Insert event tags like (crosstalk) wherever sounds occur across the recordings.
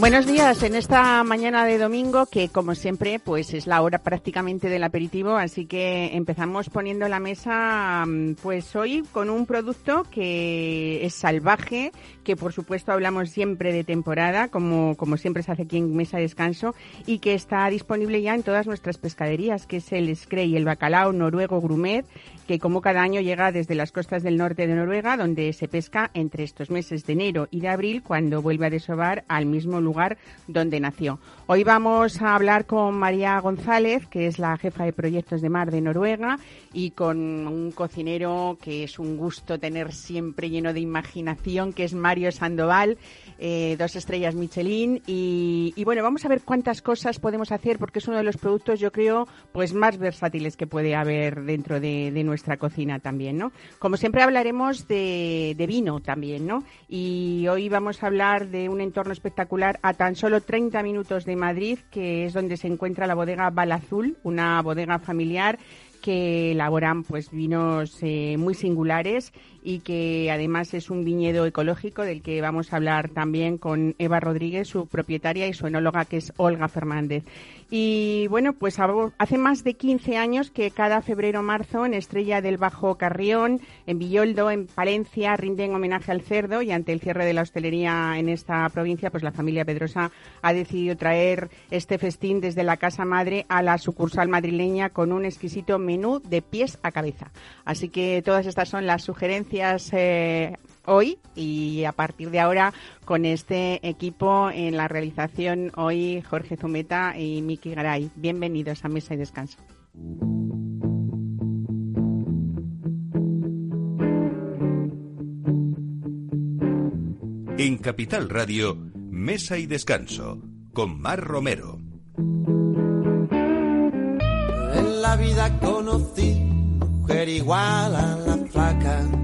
Buenos días en esta mañana de domingo que como siempre pues es la hora prácticamente del aperitivo así que empezamos poniendo la mesa mm, pues hoy con un producto que es salvaje que por supuesto hablamos siempre de temporada como, como siempre se hace aquí en Mesa de Descanso y que está disponible ya en todas nuestras pescaderías que es el Screy, el bacalao noruego grumet que como cada año llega desde las costas del norte de Noruega donde se pesca entre estos meses de enero y de abril cuando vuelve a desovar al mismo donde nació. Hoy vamos a hablar con María González, que es la jefa de proyectos de mar de Noruega, y con un cocinero que es un gusto tener siempre lleno de imaginación, que es Mario Sandoval, eh, dos estrellas Michelin. Y, bueno, vamos a ver cuántas cosas podemos hacer, porque es uno de los productos, yo creo, pues más versátiles que puede haber dentro de, nuestra cocina también, ¿no? Como siempre hablaremos de, de vino también, ¿no? Y hoy vamos a hablar de un entorno espectacular a tan solo 30 minutos de Madrid, que es donde se encuentra la bodega Balazul, una bodega familiar que elaboran pues vinos eh, muy singulares y que además es un viñedo ecológico del que vamos a hablar también con Eva Rodríguez, su propietaria y su enóloga que es Olga Fernández. Y bueno, pues hace más de 15 años que cada febrero-marzo en Estrella del Bajo Carrión, en Villoldo, en Palencia, rinden homenaje al cerdo y ante el cierre de la hostelería en esta provincia, pues la familia Pedrosa ha decidido traer este festín desde la casa madre a la sucursal madrileña con un exquisito menú de pies a cabeza. Así que todas estas son las sugerencias eh, hoy y a partir de ahora con este equipo en la realización hoy Jorge Zumeta y Miki Garay. Bienvenidos a Mesa y Descanso. En Capital Radio, Mesa y Descanso, con Mar Romero. En la vida conocí mujer igual a la flaca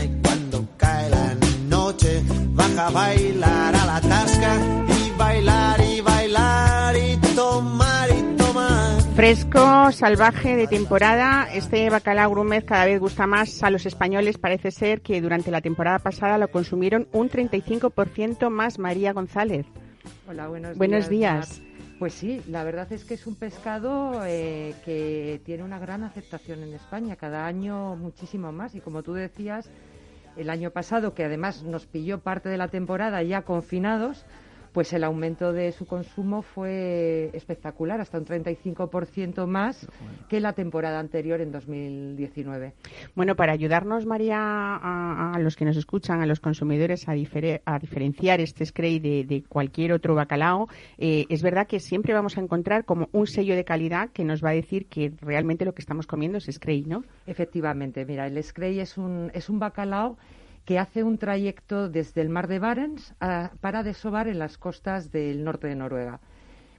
baja a bailar a la tasca y bailar y bailar y tomar y tomar. Fresco, salvaje, de temporada, este bacalao grumet cada vez gusta más a los españoles. Parece ser que durante la temporada pasada lo consumieron un 35% más María González. Hola, buenos, buenos días. Pues sí, la verdad es que es un pescado eh, que tiene una gran aceptación en España, cada año muchísimo más. Y como tú decías, el año pasado, que además nos pilló parte de la temporada ya confinados, pues el aumento de su consumo fue espectacular, hasta un 35% más que la temporada anterior en 2019. Bueno, para ayudarnos, María, a, los que nos escuchan, a los consumidores, a, diferenciar este Scray de, cualquier otro bacalao, eh, es verdad que siempre vamos a encontrar como un sello de calidad que nos va a decir que realmente lo que estamos comiendo es Scray, ¿no? Efectivamente, mira, el Scray es un, es un bacalao que hace un trayecto desde el mar de Barents para desovar en las costas del norte de Noruega.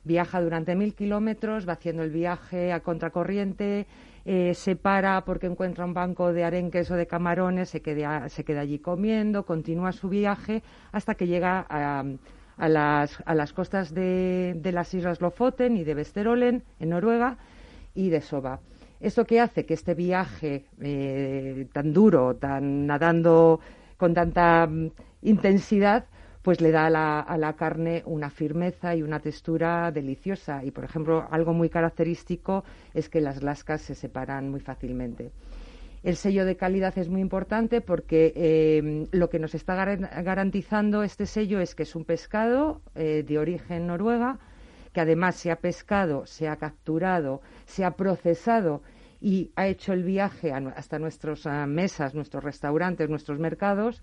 Viaja durante mil kilómetros, va haciendo el viaje a contracorriente, eh, se para porque encuentra un banco de arenques o de camarones, se queda, se queda allí comiendo, continúa su viaje hasta que llega a, las, costas de, las islas Lofoten y de Vesterålen, en Noruega, y desova. ¿Esto qué hace? Que este viaje eh, tan duro, tan nadando con tanta mm, intensidad, pues le da a la, a la, carne una firmeza y una textura deliciosa. Y, por ejemplo, algo muy característico es que las lascas se separan muy fácilmente. El sello de calidad es muy importante porque eh, lo que nos está garantizando este sello es que es un pescado eh, de origen noruega, que además se ha pescado, se ha capturado, se ha procesado y ha hecho el viaje hasta nuestras mesas, nuestros restaurantes, nuestros mercados,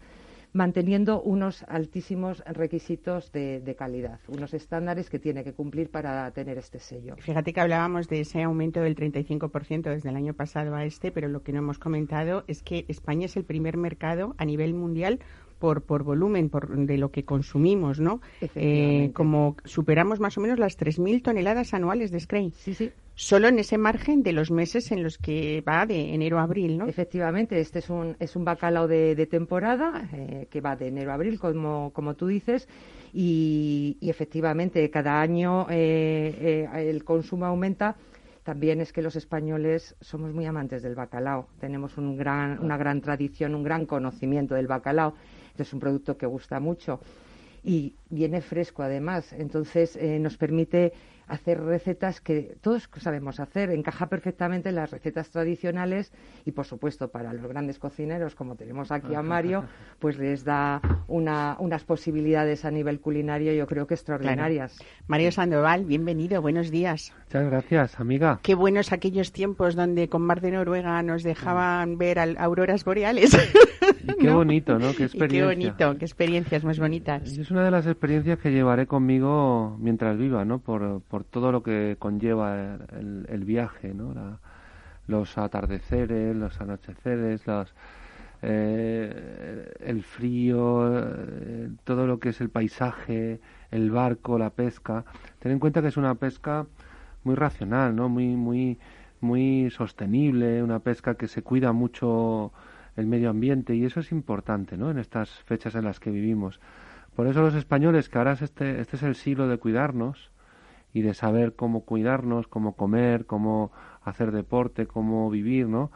manteniendo unos altísimos requisitos de, de, calidad, unos estándares que tiene que cumplir para tener este sello. Fíjate que hablábamos de ese aumento del 35% desde el año pasado a este, pero lo que no hemos comentado es que España es el primer mercado a nivel mundial por, por volumen por, de lo que consumimos, ¿no? Eh, como superamos más o menos las 3.000 toneladas anuales de Scray. Sí, sí. Solo en ese margen de los meses en los que va de enero a abril, ¿no? Efectivamente, este es un, es un bacalao de, de temporada eh, que va de enero a abril, como, como tú dices, y, y efectivamente cada año eh, eh, el consumo aumenta también es que los españoles somos muy amantes del bacalao. Tenemos un gran, una gran tradición, un gran conocimiento del bacalao. Es un producto que gusta mucho y viene fresco además. Entonces eh, nos permite hacer recetas que todos sabemos hacer, encaja perfectamente en las recetas tradicionales y, por supuesto, para los grandes cocineros, como tenemos aquí a Mario, (laughs) pues les da una, unas posibilidades a nivel culinario, yo creo que extraordinarias. Mario Sandoval, bienvenido, buenos días. Muchas gracias, amiga. Qué buenos aquellos tiempos donde con Mar de Noruega nos dejaban ver auroras boreales. (laughs) Y qué bonito, ¿no? Qué (laughs) experiencia. qué bonito, qué experiencias más bonitas. Es una de las experiencias que llevaré conmigo mientras viva, ¿no? Por, por todo lo que conlleva el, el viaje, ¿no? La, los atardeceres, los anocheceres, los, eh, el frío, eh, todo lo que es el paisaje, el barco, la pesca. Ten en cuenta que es una pesca muy racional, ¿no? Muy, muy, muy sostenible, una pesca que se cuida mucho el medio ambiente y eso es importante, ¿no? En estas fechas en las que vivimos. Por eso los españoles, que ahora es este, este es el siglo de cuidarnos y de saber cómo cuidarnos, cómo comer, cómo hacer deporte, cómo vivir, ¿no?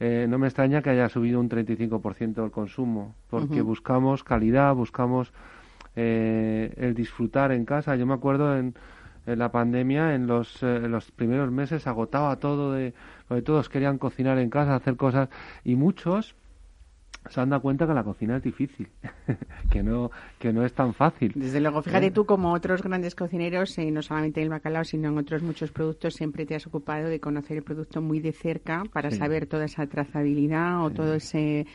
Eh, no me extraña que haya subido un 35% el consumo, porque buscamos calidad, buscamos eh, el disfrutar en casa. Yo me acuerdo en, en la pandemia, en los, eh, en los primeros meses, agotaba todo de, de todos querían cocinar en casa, hacer cosas, y muchos se han dado cuenta que la cocina es difícil, (laughs) que no que no es tan fácil. Desde luego, fíjate ¿Eh? tú como otros grandes cocineros, eh, no solamente en el bacalao, sino en otros muchos productos, siempre te has ocupado de conocer el producto muy de cerca para sí. saber toda esa trazabilidad o sí. todo ese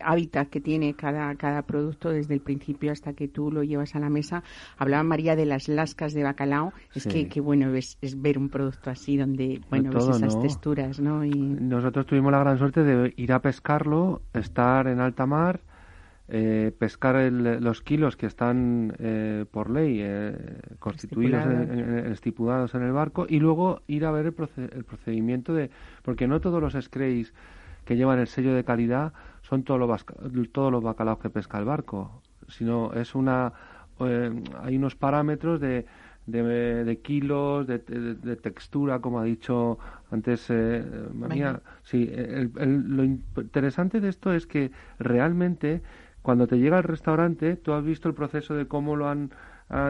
hábitat que tiene cada, cada producto desde el principio hasta que tú lo llevas a la mesa. Hablaba María de las lascas de bacalao, es sí. que, que, bueno es, es, ver un producto así donde bueno todo, ves esas ¿no? texturas, ¿no? Y... Nosotros tuvimos la gran suerte de ir a pescarlo, estar en alta mar, eh, pescar el, los kilos que están eh, por ley eh, constituidos, estipulados. En, en, estipulados en el barco y luego ir a ver el, proced el procedimiento de... Porque no todos los scrays que llevan el sello de calidad son todos los, todos los bacalaos que pesca el barco, sino es una... Eh, hay unos parámetros de de, de kilos, de, de, de, textura, como ha dicho antes eh, María. Sí, el, el, lo interesante de esto es que realmente cuando te llega al restaurante, tú has visto el proceso de cómo lo han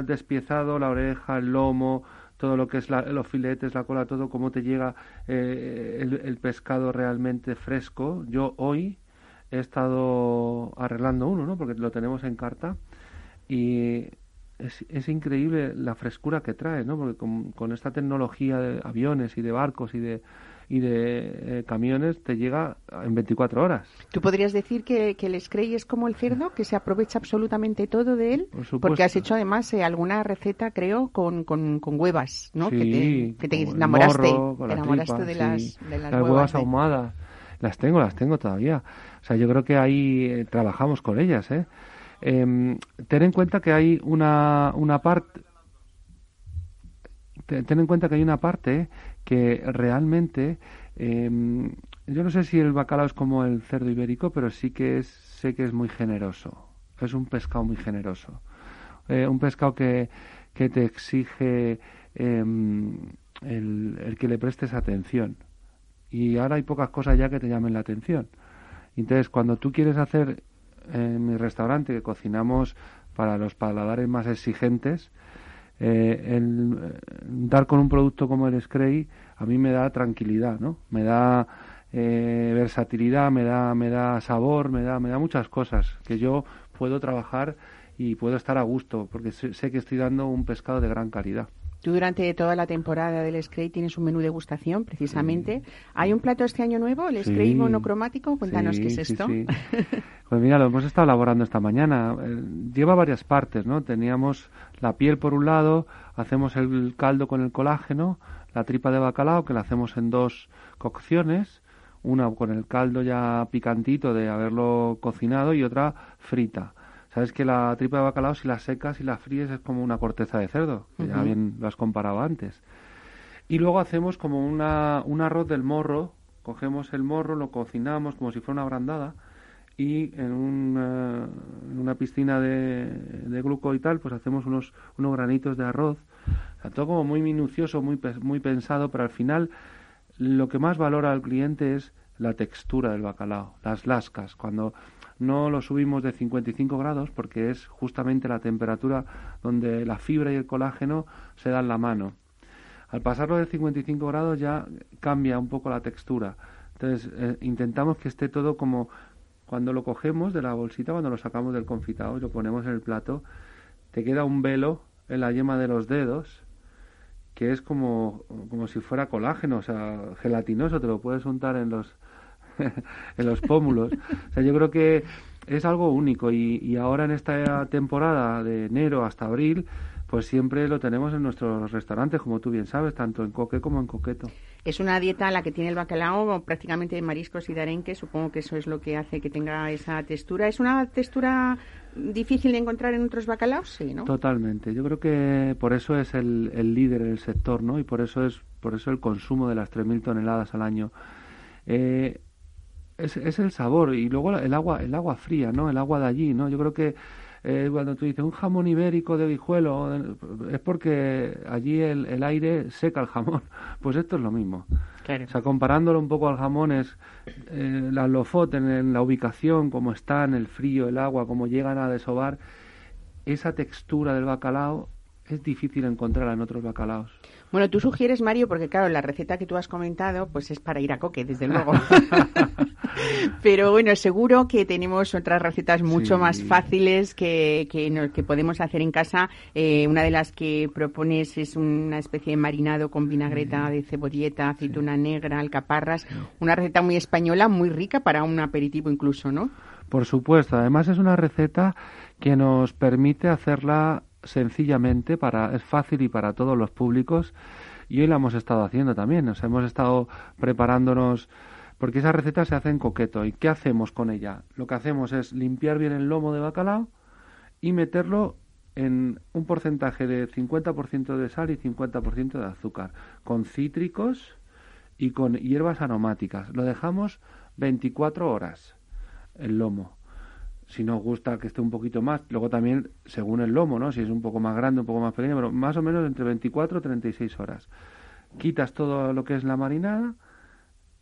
despiezado, la oreja, el lomo, todo lo que es la, los filetes, la cola, todo, cómo te llega eh, el, el pescado realmente fresco. Yo hoy he estado arreglando uno, ¿no? Porque lo tenemos en carta y es, es, increíble la frescura que trae, ¿no? Porque con, con, esta tecnología de aviones y de barcos y de y de eh, camiones te llega en 24 horas. ¿Tú podrías decir que, que, el Scray es como el cerdo, que se aprovecha absolutamente todo de él? Por Porque has hecho además eh, alguna receta, creo, con, con, con huevas, ¿no? Sí, que te, que te enamoraste, morro, te enamoraste tripa, de, sí. las, de las, las, huevas, huevas ahumadas. Las tengo, las tengo todavía. O sea, yo creo que ahí eh, trabajamos con ellas, ¿eh? Eh, ten en cuenta que hay una, una parte ten en cuenta que hay una parte que realmente eh, yo no sé si el bacalao es como el cerdo ibérico pero sí que es sé que es muy generoso. Es un pescado muy generoso. Eh, un pescado que, que te exige eh, el, el, que le prestes atención. Y ahora hay pocas cosas ya que te llamen la atención entonces cuando tú quieres hacer en mi restaurante que cocinamos para los paladares más exigentes eh, el eh, dar con un producto como el Scray a mí me da tranquilidad, ¿no? Me da eh, versatilidad, me da, me da sabor, me da, me da muchas cosas que yo puedo trabajar y puedo estar a gusto porque sé que estoy dando un pescado de gran calidad. Tú durante toda la temporada del Scray tienes un menú de degustación, precisamente. ¿Hay un plato este año nuevo, el Scray monocromático? Cuéntanos qué es esto. (laughs) pues mira, lo hemos estado elaborando esta mañana. Eh, lleva varias partes, ¿no? Teníamos la piel por un lado, hacemos el caldo con el colágeno, la tripa de bacalao, que la hacemos en dos cocciones, una con el caldo ya picantito de haberlo cocinado y otra frita. Sabes que la tripa de bacalao, si la secas y la fríes, es como una corteza de cerdo, que ya bien lo has comparado antes. Y luego hacemos como una, un arroz del morro, cogemos el morro, lo cocinamos como si fuera una brandada, y en una, en una piscina de, de, gluco y tal, pues hacemos unos, unos granitos de arroz. O sea, todo como muy minucioso, muy, muy pensado, pero al final lo que más valora al cliente es la textura del bacalao, las lascas. Cuando no lo subimos de 55 grados porque es justamente la temperatura donde la fibra y el colágeno se dan la mano. Al pasarlo de 55 grados ya cambia un poco la textura. Entonces eh, intentamos que esté todo como cuando lo cogemos de la bolsita, cuando lo sacamos del confitado y lo ponemos en el plato, te queda un velo en la yema de los dedos que es como, como si fuera colágeno, o sea, gelatinoso, te lo puedes untar en los (laughs) en los pómulos. O sea, yo creo que es algo único y, y ahora en esta temporada de enero hasta abril, pues siempre lo tenemos en nuestros restaurantes, como tú bien sabes, tanto en coque como en coqueto. Es una dieta la que tiene el bacalao prácticamente de mariscos y de arenque, supongo que eso es lo que hace que tenga esa textura. ¿Es una textura difícil de encontrar en otros bacalaos? Sí, ¿no? Totalmente. Yo creo que por eso es el, el líder en el sector, ¿no? Y por eso es por eso el consumo de las 3.000 toneladas al año. Eh, es, es, el sabor y luego el agua el agua fría no el agua de allí no yo creo que eh, cuando tú dices un jamón ibérico de guijuelo es porque allí el, el, aire seca el jamón. (laughs) Pues esto es lo mismo. O sea comparándolo un poco al jamón es eh, la lofot en, en, la ubicación cómo están el frío el agua cómo llegan a desovar esa textura del bacalao es difícil encontrarla en otros bacalaos bueno, tú sugieres, Mario, porque claro, la receta que tú has comentado, pues es para ir a coque, desde luego. (laughs) Pero bueno, seguro que tenemos otras recetas mucho más fáciles que, que, podemos hacer en casa. Eh, una de las que propones es una especie de marinado con vinagreta de cebolleta, aceituna negra, alcaparras. Una receta muy española, muy rica para un aperitivo incluso, ¿no? Por supuesto. Además es una receta que nos permite hacerla sencillamente, para, es fácil y para todos los públicos. Y hoy la hemos estado haciendo también. Nos hemos estado preparándonos porque esa receta se hace en coqueto. ¿Y qué hacemos con ella? Lo que hacemos es limpiar bien el lomo de bacalao y meterlo en un porcentaje de 50% de sal y 50% de azúcar, con cítricos y con hierbas aromáticas. Lo dejamos 24 horas el lomo si nos gusta que esté un poquito más, luego también según el lomo, ¿no? Si es un poco más grande, un poco más pequeño, pero más o menos entre 24 y 36 horas. Quitas todo lo que es la marinada,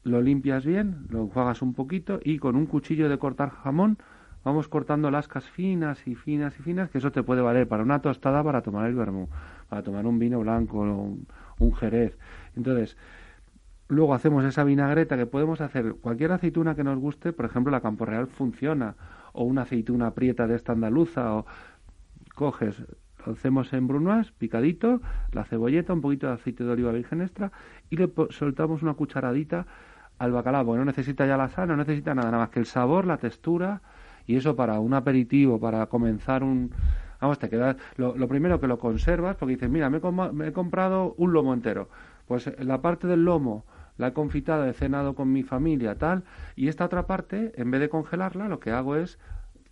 lo limpias bien, lo enjuagas un poquito y con un cuchillo de cortar jamón vamos cortando lascas finas y finas y finas, que eso te puede valer para una tostada, para tomar el vermú, para tomar un vino blanco, un, un jerez. Entonces, luego hacemos esa vinagreta que podemos hacer cualquier aceituna que nos guste, por ejemplo la Campo Real funciona, o una aceituna prieta de esta andaluza, o coges, lo hacemos en brunoise, picadito, la cebolleta, un poquito de aceite de oliva virgen extra, y le soltamos una cucharadita al bacalao, porque no necesita ya la sal, no necesita nada, nada más que el sabor, la textura, y eso para un aperitivo, para comenzar un... Vamos, te quedas... Lo, primero que lo conservas, porque dices, mira, me he, comprado un lomo entero. Pues la parte del lomo la he confitado, he cenado con mi familia, tal, y esta otra parte, en vez de congelarla, lo que hago es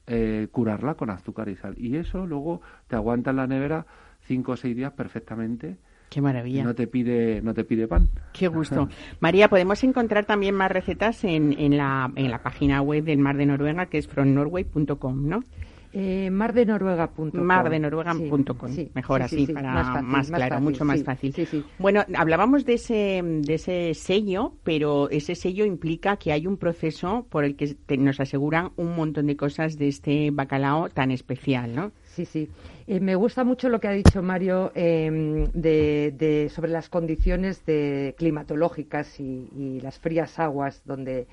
eh, curarla con azúcar y sal. Y eso luego te aguanta en la nevera cinco o seis días perfectamente. Qué maravilla. no te pide, no te pide pan. Qué (laughs) gusto. María, podemos encontrar también más recetas en, en, la, en la página web del Mar de Noruega, que es fromnorway.com, ¿no? Eh, mardenoruega.com. Mardenoruega.com. Mejor así, para más, claro, mucho más fácil. Bueno, hablábamos de ese, de ese sello, pero ese sello implica que hay un proceso por el que nos aseguran un montón de cosas de este bacalao tan especial, ¿no? Sí, sí. Eh, me gusta mucho lo que ha dicho Mario em, de, sobre las condiciones de climatológicas y, y, las frías aguas donde,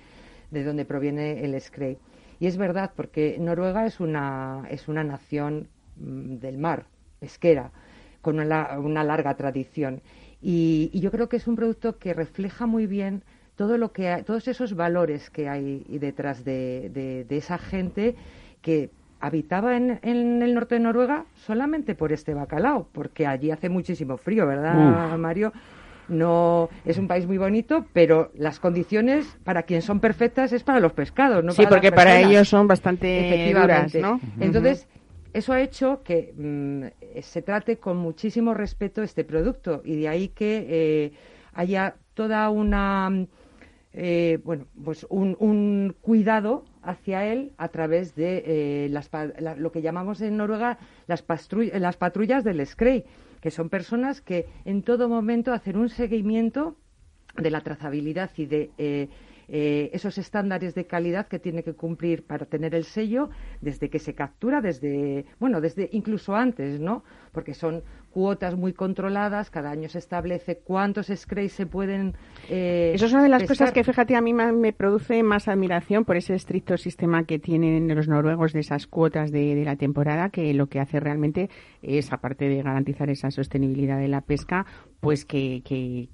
de donde proviene el scrape. Y es verdad, porque Noruega es una, es una nación mm, del mar, pesquera. con una, larga tradición. Y, yo creo que es un producto que refleja muy bien todo lo que todos esos valores que hay detrás de, esa gente que habitaba en, el norte de Noruega solamente por este bacalao, porque allí hace muchísimo frío, ¿verdad, Mario? No es un país muy bonito, pero las condiciones para quien son perfectas es para los pescados, no sí, porque para ellos son bastante duras, ¿no? Entonces, eso ha hecho que mm, se trate con muchísimo respeto este producto y de ahí que eh, haya toda una eh, bueno pues un, cuidado hacia él a través de eh, las, lo que llamamos en Noruega las, las patrullas del Scray que son personas que en todo momento hacen un seguimiento de la trazabilidad y de eh, eh, esos estándares de calidad que tiene que cumplir para tener el sello desde que se captura, desde, bueno, desde incluso antes, ¿no? Porque son cuotas muy controladas, cada año se establece cuántos sprays se pueden. Eh, Eso es una de las cosas que, fíjate, a mí me produce más admiración por ese estricto sistema que tienen los noruegos de esas cuotas de, de la temporada, que lo que hace realmente es, aparte de garantizar esa sostenibilidad de la pesca, pues que, que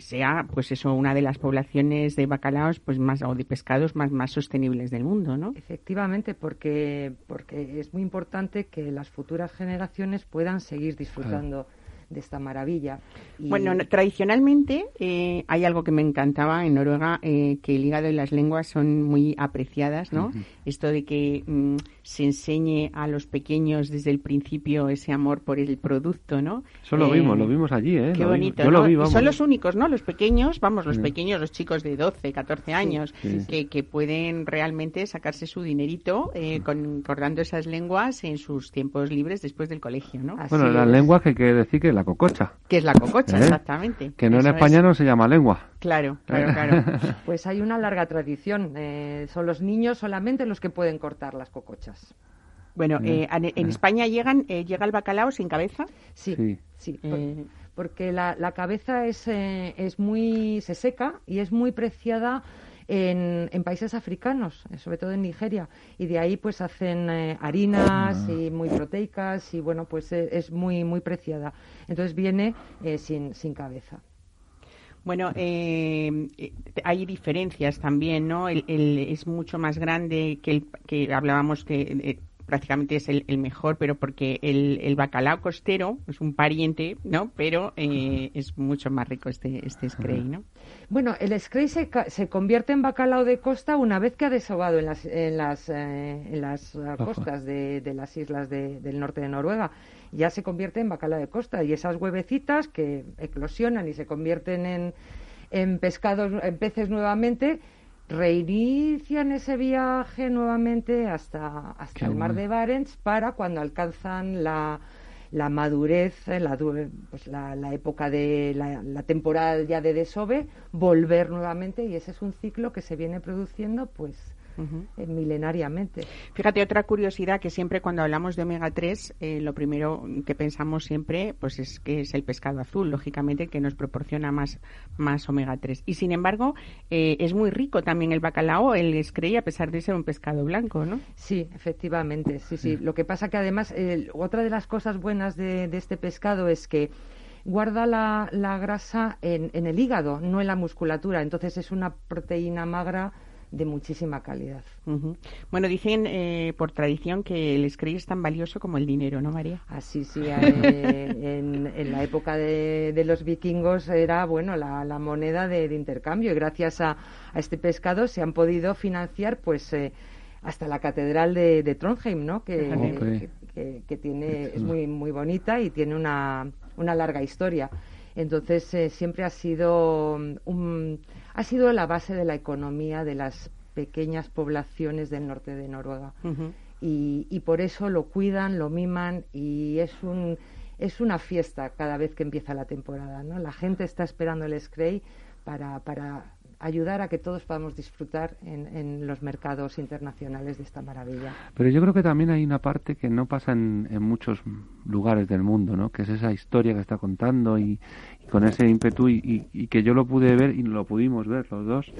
sea pues eso una de las poblaciones de bacalaos pues más o de pescados más más sostenibles del mundo no efectivamente porque porque es muy importante que las futuras generaciones puedan seguir disfrutando de esta maravilla. Bueno, tradicionalmente eh, hay algo que me encantaba en Noruega, eh, que el hígado y las lenguas son muy apreciadas, ¿no? Esto de que mm, se enseñe a los pequeños desde el principio ese amor por el producto, ¿no? Eso lo vimos, lo vimos allí, ¿eh? Qué bonito, son los únicos, ¿no? Los pequeños, vamos, los pequeños, los chicos de 12, 14 años, que, que, pueden realmente sacarse su dinerito eh, con, cortando esas lenguas en sus tiempos libres después del colegio, ¿no? bueno, las lenguas que quiere decir que la cococha. Que es la cococha, (laughs) ¿Eh? exactamente. Que no en España no se llama lengua. Claro, (laughs) claro, claro. (laughs) pues hay una larga tradición. Eh, son los niños solamente los que pueden cortar las cocochas. Bueno, eh, en, España llegan, eh, llega el bacalao sin cabeza. Sí, sí. Eh, porque la, cabeza es, es muy se seca y es muy preciada en, en, países africanos, sobre todo en Nigeria, y de ahí pues hacen harinas y muy proteicas y bueno pues es muy muy preciada. Entonces viene sin, sin cabeza. Bueno, hay diferencias también, ¿no? El, es mucho más grande que el que hablábamos que prácticamente es el, mejor, pero porque el, el, bacalao costero es un pariente, ¿no? Pero eh, es mucho más rico este, este Scray, ¿no? Bueno, el Scray se, se, convierte en bacalao de costa una vez que ha desobado en las, en las, eh, en las uh, costas de, de, las islas del norte de Noruega. Ya se convierte en bacalao de costa y esas huevecitas que eclosionan y se convierten en, en pescados, en peces nuevamente, reinician ese viaje nuevamente hasta, hasta el mar de Barents para cuando alcanzan la, la madurez, la, pues la, la época de la, la, temporada ya de desove, volver nuevamente y ese es un ciclo que se viene produciendo pues eh, milenariamente. Fíjate, otra curiosidad que siempre cuando hablamos de omega 3, eh, lo primero que pensamos siempre pues es que es el pescado azul, lógicamente, que nos proporciona más, más omega 3. Y sin embargo, eh, es muy rico también el bacalao, el scray, a pesar de ser un pescado blanco, ¿no? Sí, efectivamente, sí, sí. Lo que pasa que además, otra de las cosas buenas de, este pescado es que guarda la, la grasa en, en, el hígado, no en la musculatura. Entonces es una proteína magra de muchísima calidad. Bueno, dicen eh, por tradición que el Scray es tan valioso como el dinero, ¿no, María? Así, sí. Eh, (laughs) en, la época de, los vikingos era, bueno, la, moneda de, intercambio y gracias a, este pescado se han podido financiar, pues, eh, hasta la catedral de, Trondheim, ¿no? Que, que, tiene, es muy, muy bonita y tiene una, una larga historia. Entonces, siempre ha sido un ha sido la base de la economía de las pequeñas poblaciones del norte de Noruega. y, y, por eso lo cuidan, lo miman y es un es una fiesta cada vez que empieza la temporada, ¿no? La gente está esperando el Scray para, para ayudar a que todos podamos disfrutar en, en, los mercados internacionales de esta maravilla. Pero yo creo que también hay una parte que no pasa en, en muchos lugares del mundo, ¿no? Que es esa historia que está contando y, con ese ímpetu y, y, que yo lo pude ver y lo pudimos ver los dos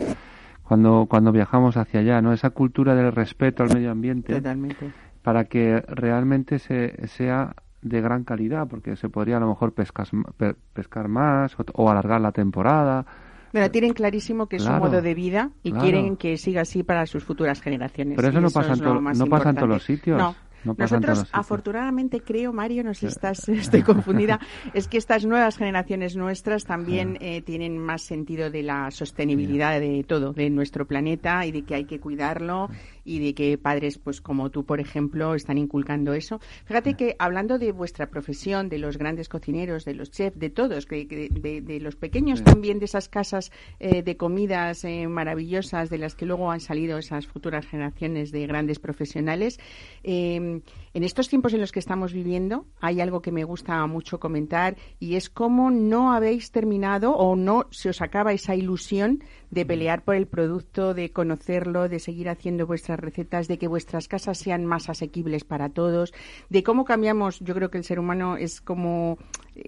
cuando cuando viajamos hacia allá, ¿no? Esa cultura del respeto al medio ambiente. Totalmente. Para que realmente se, sea de gran calidad, porque se podría a lo mejor pescar, pescar más o, alargar la temporada. Bueno, tienen clarísimo que es un modo de vida y quieren que siga así para sus futuras generaciones. Pero eso no, pasa, en no pasa en todos los sitios. No. Nosotros, afortunadamente, creo, Mario, no sé si estás, estoy (laughs) confundida, es que estas nuevas generaciones nuestras también eh, tienen más sentido de la sostenibilidad de todo, de nuestro planeta y de que hay que cuidarlo y de que padres, pues como tú, por ejemplo, están inculcando eso. Fíjate que hablando de vuestra profesión, de los grandes cocineros, de los chefs, de todos, de, los pequeños también, de esas casas eh, de comidas eh, maravillosas de las que luego han salido esas futuras generaciones de grandes profesionales, eh, en estos tiempos en los que estamos viviendo hay algo que me gusta mucho comentar y es cómo no habéis terminado o no se os acaba esa ilusión de pelear por el producto, de conocerlo, de seguir haciendo vuestras recetas, de que vuestras casas sean más asequibles para todos, de cómo cambiamos. Yo creo que el ser humano es como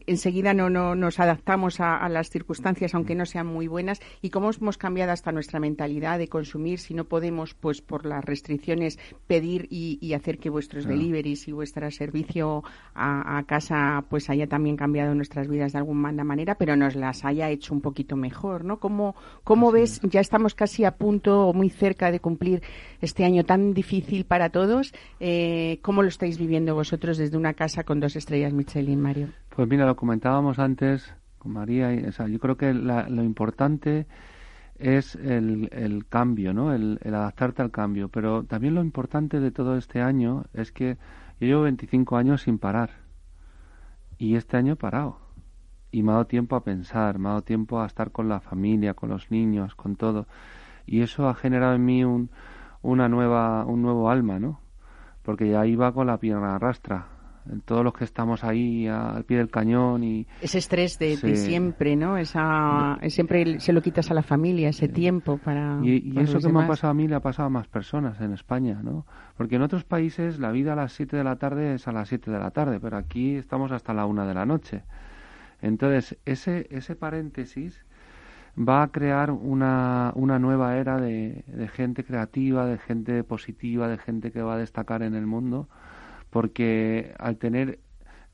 enseguida no, no nos adaptamos a, las circunstancias, aunque no sean muy buenas, y cómo hemos cambiado hasta nuestra mentalidad de consumir si no podemos, pues por las restricciones, pedir y, hacer que vuestros deliveries y vuestro servicio a, casa pues haya también cambiado nuestras vidas de alguna manera, pero nos las haya hecho un poquito mejor, ¿no? ¿Cómo, cómo ya estamos casi a punto o muy cerca de cumplir este año tan difícil para todos. Eh, ¿Cómo lo estáis viviendo vosotros desde una casa con dos estrellas Michelin, Mario? Pues mira, lo comentábamos antes con María. Y, yo creo que lo importante es el, cambio, ¿no? El, adaptarte al cambio. Pero también lo importante de todo este año es que yo llevo 25 años sin parar. Y este año he parado y me ha dado tiempo a pensar, me ha dado tiempo a estar con la familia, con los niños, con todo. Y eso ha generado en mí un, una nueva, un nuevo alma, ¿no? Porque ya iba con la pierna rastra. Todos los que estamos ahí al pie del cañón y... Ese estrés de, siempre, ¿no? Esa, siempre se lo quitas a la familia, ese tiempo para... Y, eso que me ha pasado a mí le ha pasado a más personas en España, ¿no? Porque en otros países la vida a las 7 de la tarde es a las 7 de la tarde, pero aquí estamos hasta la 1 de la noche. Entonces, ese, ese paréntesis va a crear una, una nueva era de, de, gente creativa, de gente positiva, de gente que va a destacar en el mundo, porque al tener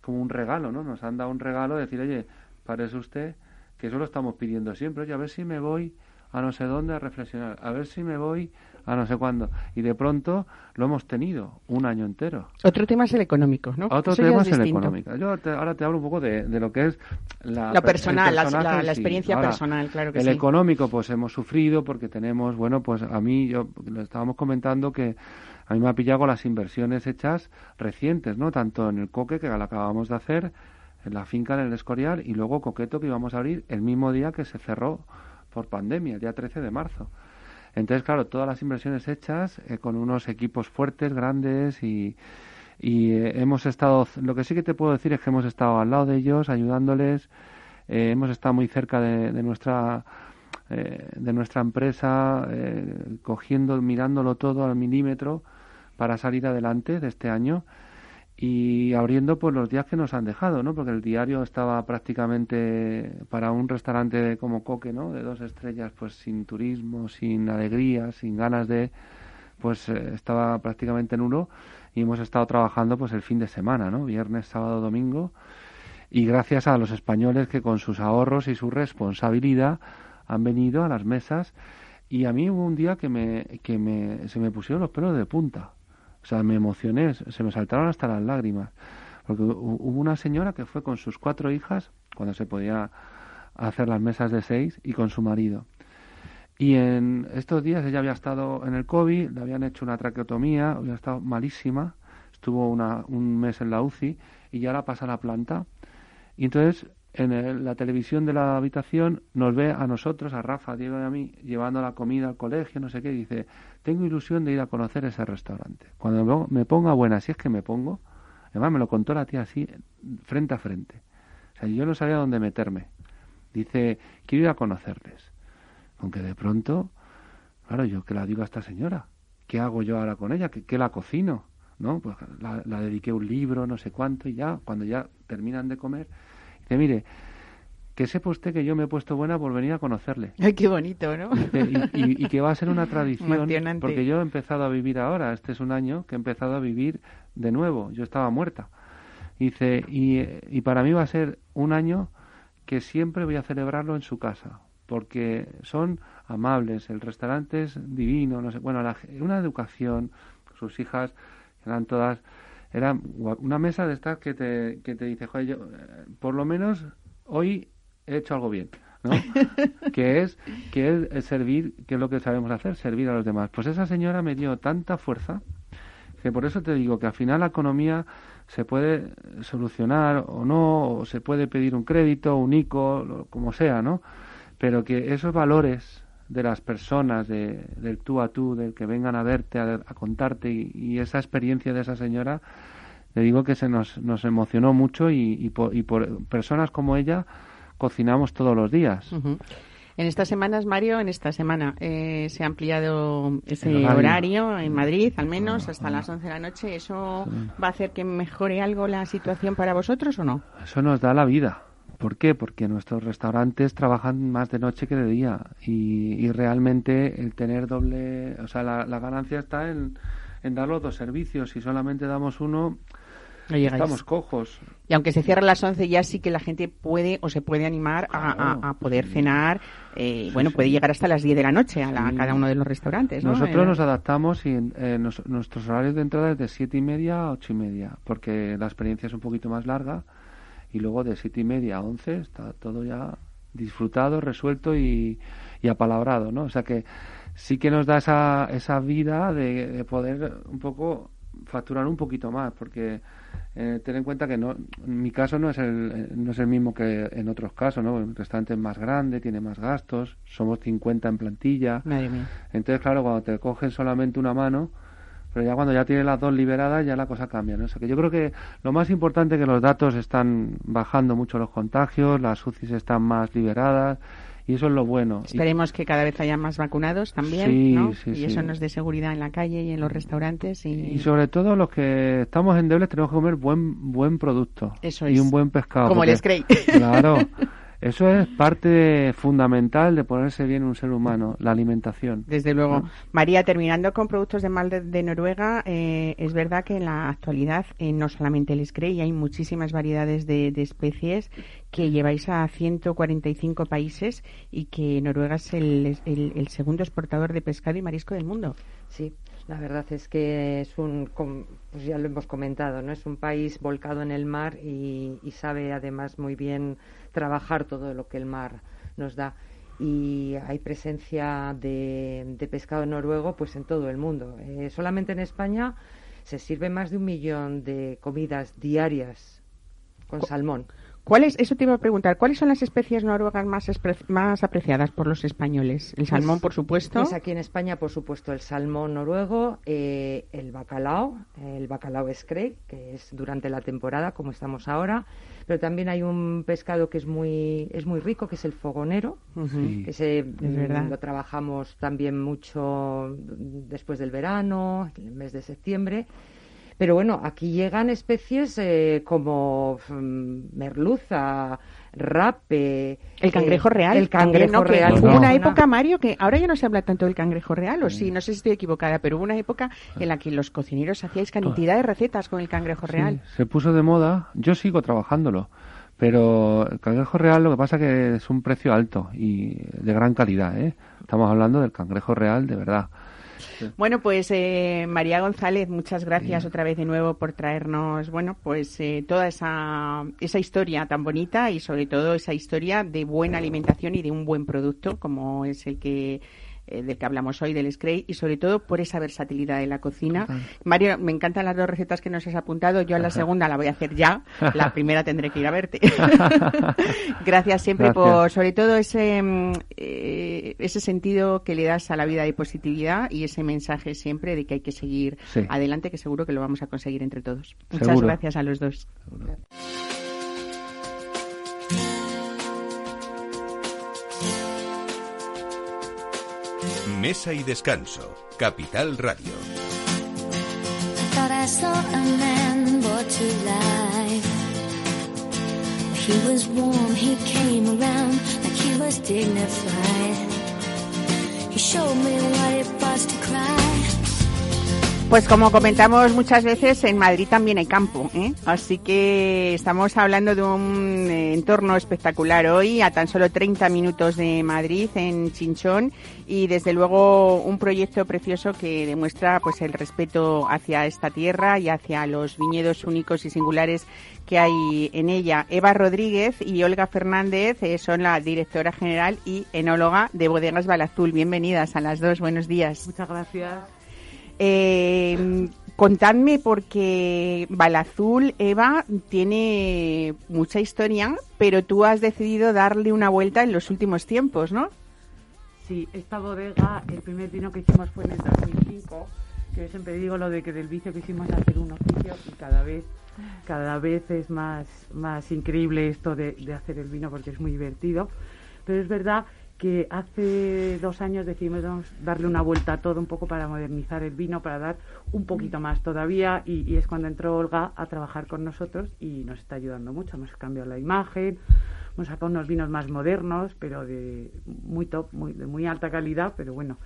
como un regalo, ¿no? Nos han dado un regalo de decir, oye, parece usted que eso lo estamos pidiendo siempre, oye, a ver si me voy a no sé dónde a reflexionar, a ver si me voy a no sé cuándo. Y de pronto lo hemos tenido un año entero. Otro tema es el económico, ¿no? Otro tema es, el económico. Yo ahora te hablo un poco de, de lo que es la, personal, la, experiencia personal, claro que el sí. El económico, pues hemos sufrido porque tenemos, bueno, pues a mí, yo lo estábamos comentando que a mí me ha pillado las inversiones hechas recientes, ¿no? Tanto en el coque, que la acabamos de hacer, en la finca, en el Escorial, y luego Coqueto, que íbamos a abrir el mismo día que se cerró por pandemia, el día 13 de marzo. Entonces, claro, todas las inversiones hechas eh, con unos equipos fuertes, grandes y, y eh, hemos estado, lo que sí que te puedo decir es que hemos estado al lado de ellos, ayudándoles, eh, hemos estado muy cerca de, de nuestra de nuestra empresa, cogiendo, mirándolo todo al milímetro para salir adelante de este año y abriendo pues los días que nos han dejado, ¿no? Porque el diario estaba prácticamente para un restaurante como Coque, ¿no? De dos estrellas, pues sin turismo, sin alegría, sin ganas de, pues eh, estaba prácticamente nulo y hemos estado trabajando pues el fin de semana, ¿no? Viernes, sábado, domingo y gracias a los españoles que con sus ahorros y su responsabilidad han venido a las mesas y a mí hubo un día que me que me se me pusieron los pelos de punta o sea, me emocioné, se me saltaron hasta las lágrimas. Porque hubo una señora que fue con sus cuatro hijas, cuando se podía hacer las mesas de seis, y con su marido. Y en estos días ella había estado en el COVID, le habían hecho una traqueotomía, había estado malísima, estuvo una, un mes en la UCI y ya la pasa a la planta. Y entonces en la televisión de la habitación nos ve a nosotros, a Rafa, a Diego y a mí, llevando la comida al colegio, no sé qué, y dice, tengo ilusión de ir a conocer ese restaurante. Cuando me ponga buena, si es que me pongo, además me lo contó la tía así, frente a frente. O sea, yo no sabía dónde meterme. Dice, quiero ir a conocerles. Aunque de pronto, claro, yo que la digo a esta señora, ¿qué hago yo ahora con ella? ¿Qué, qué la cocino? ¿No? Pues la, la dediqué un libro, no sé cuánto, y ya, cuando ya terminan de comer, dice, mire, que sepa usted que yo me he puesto buena por venir a conocerle. (laughs) Ay, qué bonito, ¿no? Y, que va a ser una tradición, porque yo he empezado a vivir ahora, este es un año que he empezado a vivir de nuevo, yo estaba muerta. Dice, y, y para mí va a ser un año que siempre voy a celebrarlo en su casa, porque son amables, el restaurante es divino, no sé, bueno, una educación, sus hijas eran todas, era una mesa de estas que te, que te dice, joder, yo, eh, por lo menos hoy he hecho algo bien. ¿no? (laughs) que es que es servir, que es lo que sabemos hacer, servir a los demás. Pues esa señora me dio tanta fuerza que por eso te digo que al final la economía se puede solucionar o no, o se puede pedir un crédito, un ICO, como sea, ¿no? Pero que esos valores de las personas, de, del tú a tú, del que vengan a verte, a, contarte y, esa experiencia de esa señora, le digo que se nos, nos emocionó mucho y, por, y por personas como ella cocinamos todos los días. En estas semanas, Mario, en esta semana eh, se ha ampliado ese horario. en Madrid, al menos hasta las 11 de la noche. ¿Eso va a hacer que mejore algo la situación para vosotros o no? Eso nos da la vida. ¿Por qué? Porque nuestros restaurantes trabajan más de noche que de día y, realmente el tener doble, o sea, la, ganancia está en, en dar los dos servicios. Si solamente damos uno, Estamos cojos. Y aunque se cierre las 11, ya sí que la gente puede o se puede animar a, poder cenar. Eh, bueno, puede llegar hasta las 10 de la noche a, cada uno de los restaurantes. Nosotros eh, nos adaptamos y eh, nuestros horarios de entrada es de 7 y media a 8 y media, porque la experiencia es un poquito más larga. Y luego de 7 y media a 11 está todo ya disfrutado, resuelto y, apalabrado, ¿no? O sea que sí que nos da esa, esa vida de poder un poco facturar un poquito más, porque eh, ten en cuenta que no, mi caso no es, el, no es el mismo que en otros casos, ¿no? El restaurante es más grande, tiene más gastos, somos 50 en plantilla. Entonces, claro, cuando te cogen solamente una mano, pero ya cuando ya tienes las dos liberadas, ya la cosa cambia, ¿no? O sea, que yo creo que lo más importante es que los datos están bajando mucho los contagios, las UCIs están más liberadas, y eso es lo bueno. Esperemos que cada vez haya más vacunados también, ¿no? y eso nos dé seguridad en la calle y en los restaurantes. Y... sobre todo los que estamos en endebles tenemos que comer buen buen producto eso y un buen pescado. Como el Scray. Claro. (laughs) Eso es parte fundamental de ponerse bien un ser humano, la alimentación. Desde luego. María, terminando con productos de mal de, Noruega, eh, es verdad que en la actualidad eh, no solamente el Scray, hay muchísimas variedades de, especies que lleváis a 145 países y que Noruega es el, segundo exportador de pescado y marisco del mundo. Sí, la verdad es que es un, pues ya lo hemos comentado, no es un país volcado en el mar y sabe además muy bien trabajar todo lo que el mar nos da y hay presencia de, pescado noruego pues en todo el mundo. Eh, solamente en España se sirve más de un millón de comidas diarias con salmón. ¿Cuáles, eso te iba a preguntar, ¿cuáles son las especies noruegas más, más apreciadas por los españoles? El salmón, por supuesto. Pues aquí en España, por supuesto, el salmón noruego, eh, el bacalao, el bacalao scrape, que es durante la temporada, como estamos ahora, pero también hay un pescado que es muy es muy rico que es el fogonero que se mm, lo trabajamos también mucho después del verano en el mes de septiembre pero bueno, aquí llegan especies eh, como mm, merluza, rape. El cangrejo eh, real. El cangrejo real. Hubo una época, Mario, que ahora ya no se habla tanto del cangrejo real, o sí, no sé si estoy equivocada, pero hubo una época en la que los cocineros hacíais cantidad de recetas con el cangrejo real. se puso de moda, yo sigo trabajándolo. Pero el cangrejo real lo que pasa que es un precio alto y de gran calidad, ¿eh? Estamos hablando del cangrejo real de verdad. Bueno, pues eh, María González, muchas gracias otra vez de nuevo por traernos, bueno, pues eh, toda esa, esa historia tan bonita y sobre todo esa historia de buena alimentación y de un buen producto como es el que eh, del que hablamos hoy, del Scray, y sobre todo por esa versatilidad de la cocina. Mario, me encantan las dos recetas que nos has apuntado. Yo a la segunda la voy a hacer ya, la (laughs) primera tendré que ir a verte. (laughs) Gracias siempre por, sobre todo, ese, mm, eh, ese sentido que le das a la vida de positividad y ese mensaje siempre de que hay que seguir adelante, que seguro que lo vamos a conseguir entre todos. Muchas gracias a los dos. Mesa y descanso. Capital Radio. He showed me it was to cry. Pues como comentamos muchas veces, en Madrid también hay campo, ¿eh? así que estamos hablando de un eh, entorno espectacular hoy, a tan solo 30 minutos de Madrid, en Chinchón, y desde luego un proyecto precioso que demuestra pues el respeto hacia esta tierra y hacia los viñedos únicos y singulares que hay en ella. Eva Rodríguez y Olga Fernández eh, son la directora general y enóloga de Bodegas Balazul. Bienvenidas a las dos, buenos días. Muchas gracias. Eh, contadme porque Balazul, Eva, tiene mucha historia, pero tú has decidido darle una vuelta en los últimos tiempos, ¿no? Sí, esta bodega, el primer vino que hicimos fue en el 2005, que yo siempre digo lo de que del vicio que hicimos hacer un oficio y cada vez cada vez es más, más increíble esto de, de hacer el vino porque es muy divertido. Pero es verdad que hace dos años decidimos darle una vuelta a todo un poco para modernizar el vino, para dar un poquito más todavía y, es cuando entró Olga a trabajar con nosotros y nos está ayudando mucho. Hemos cambiado la imagen, hemos sacado unos vinos más modernos, pero de muy top, muy, de muy alta calidad, pero bueno,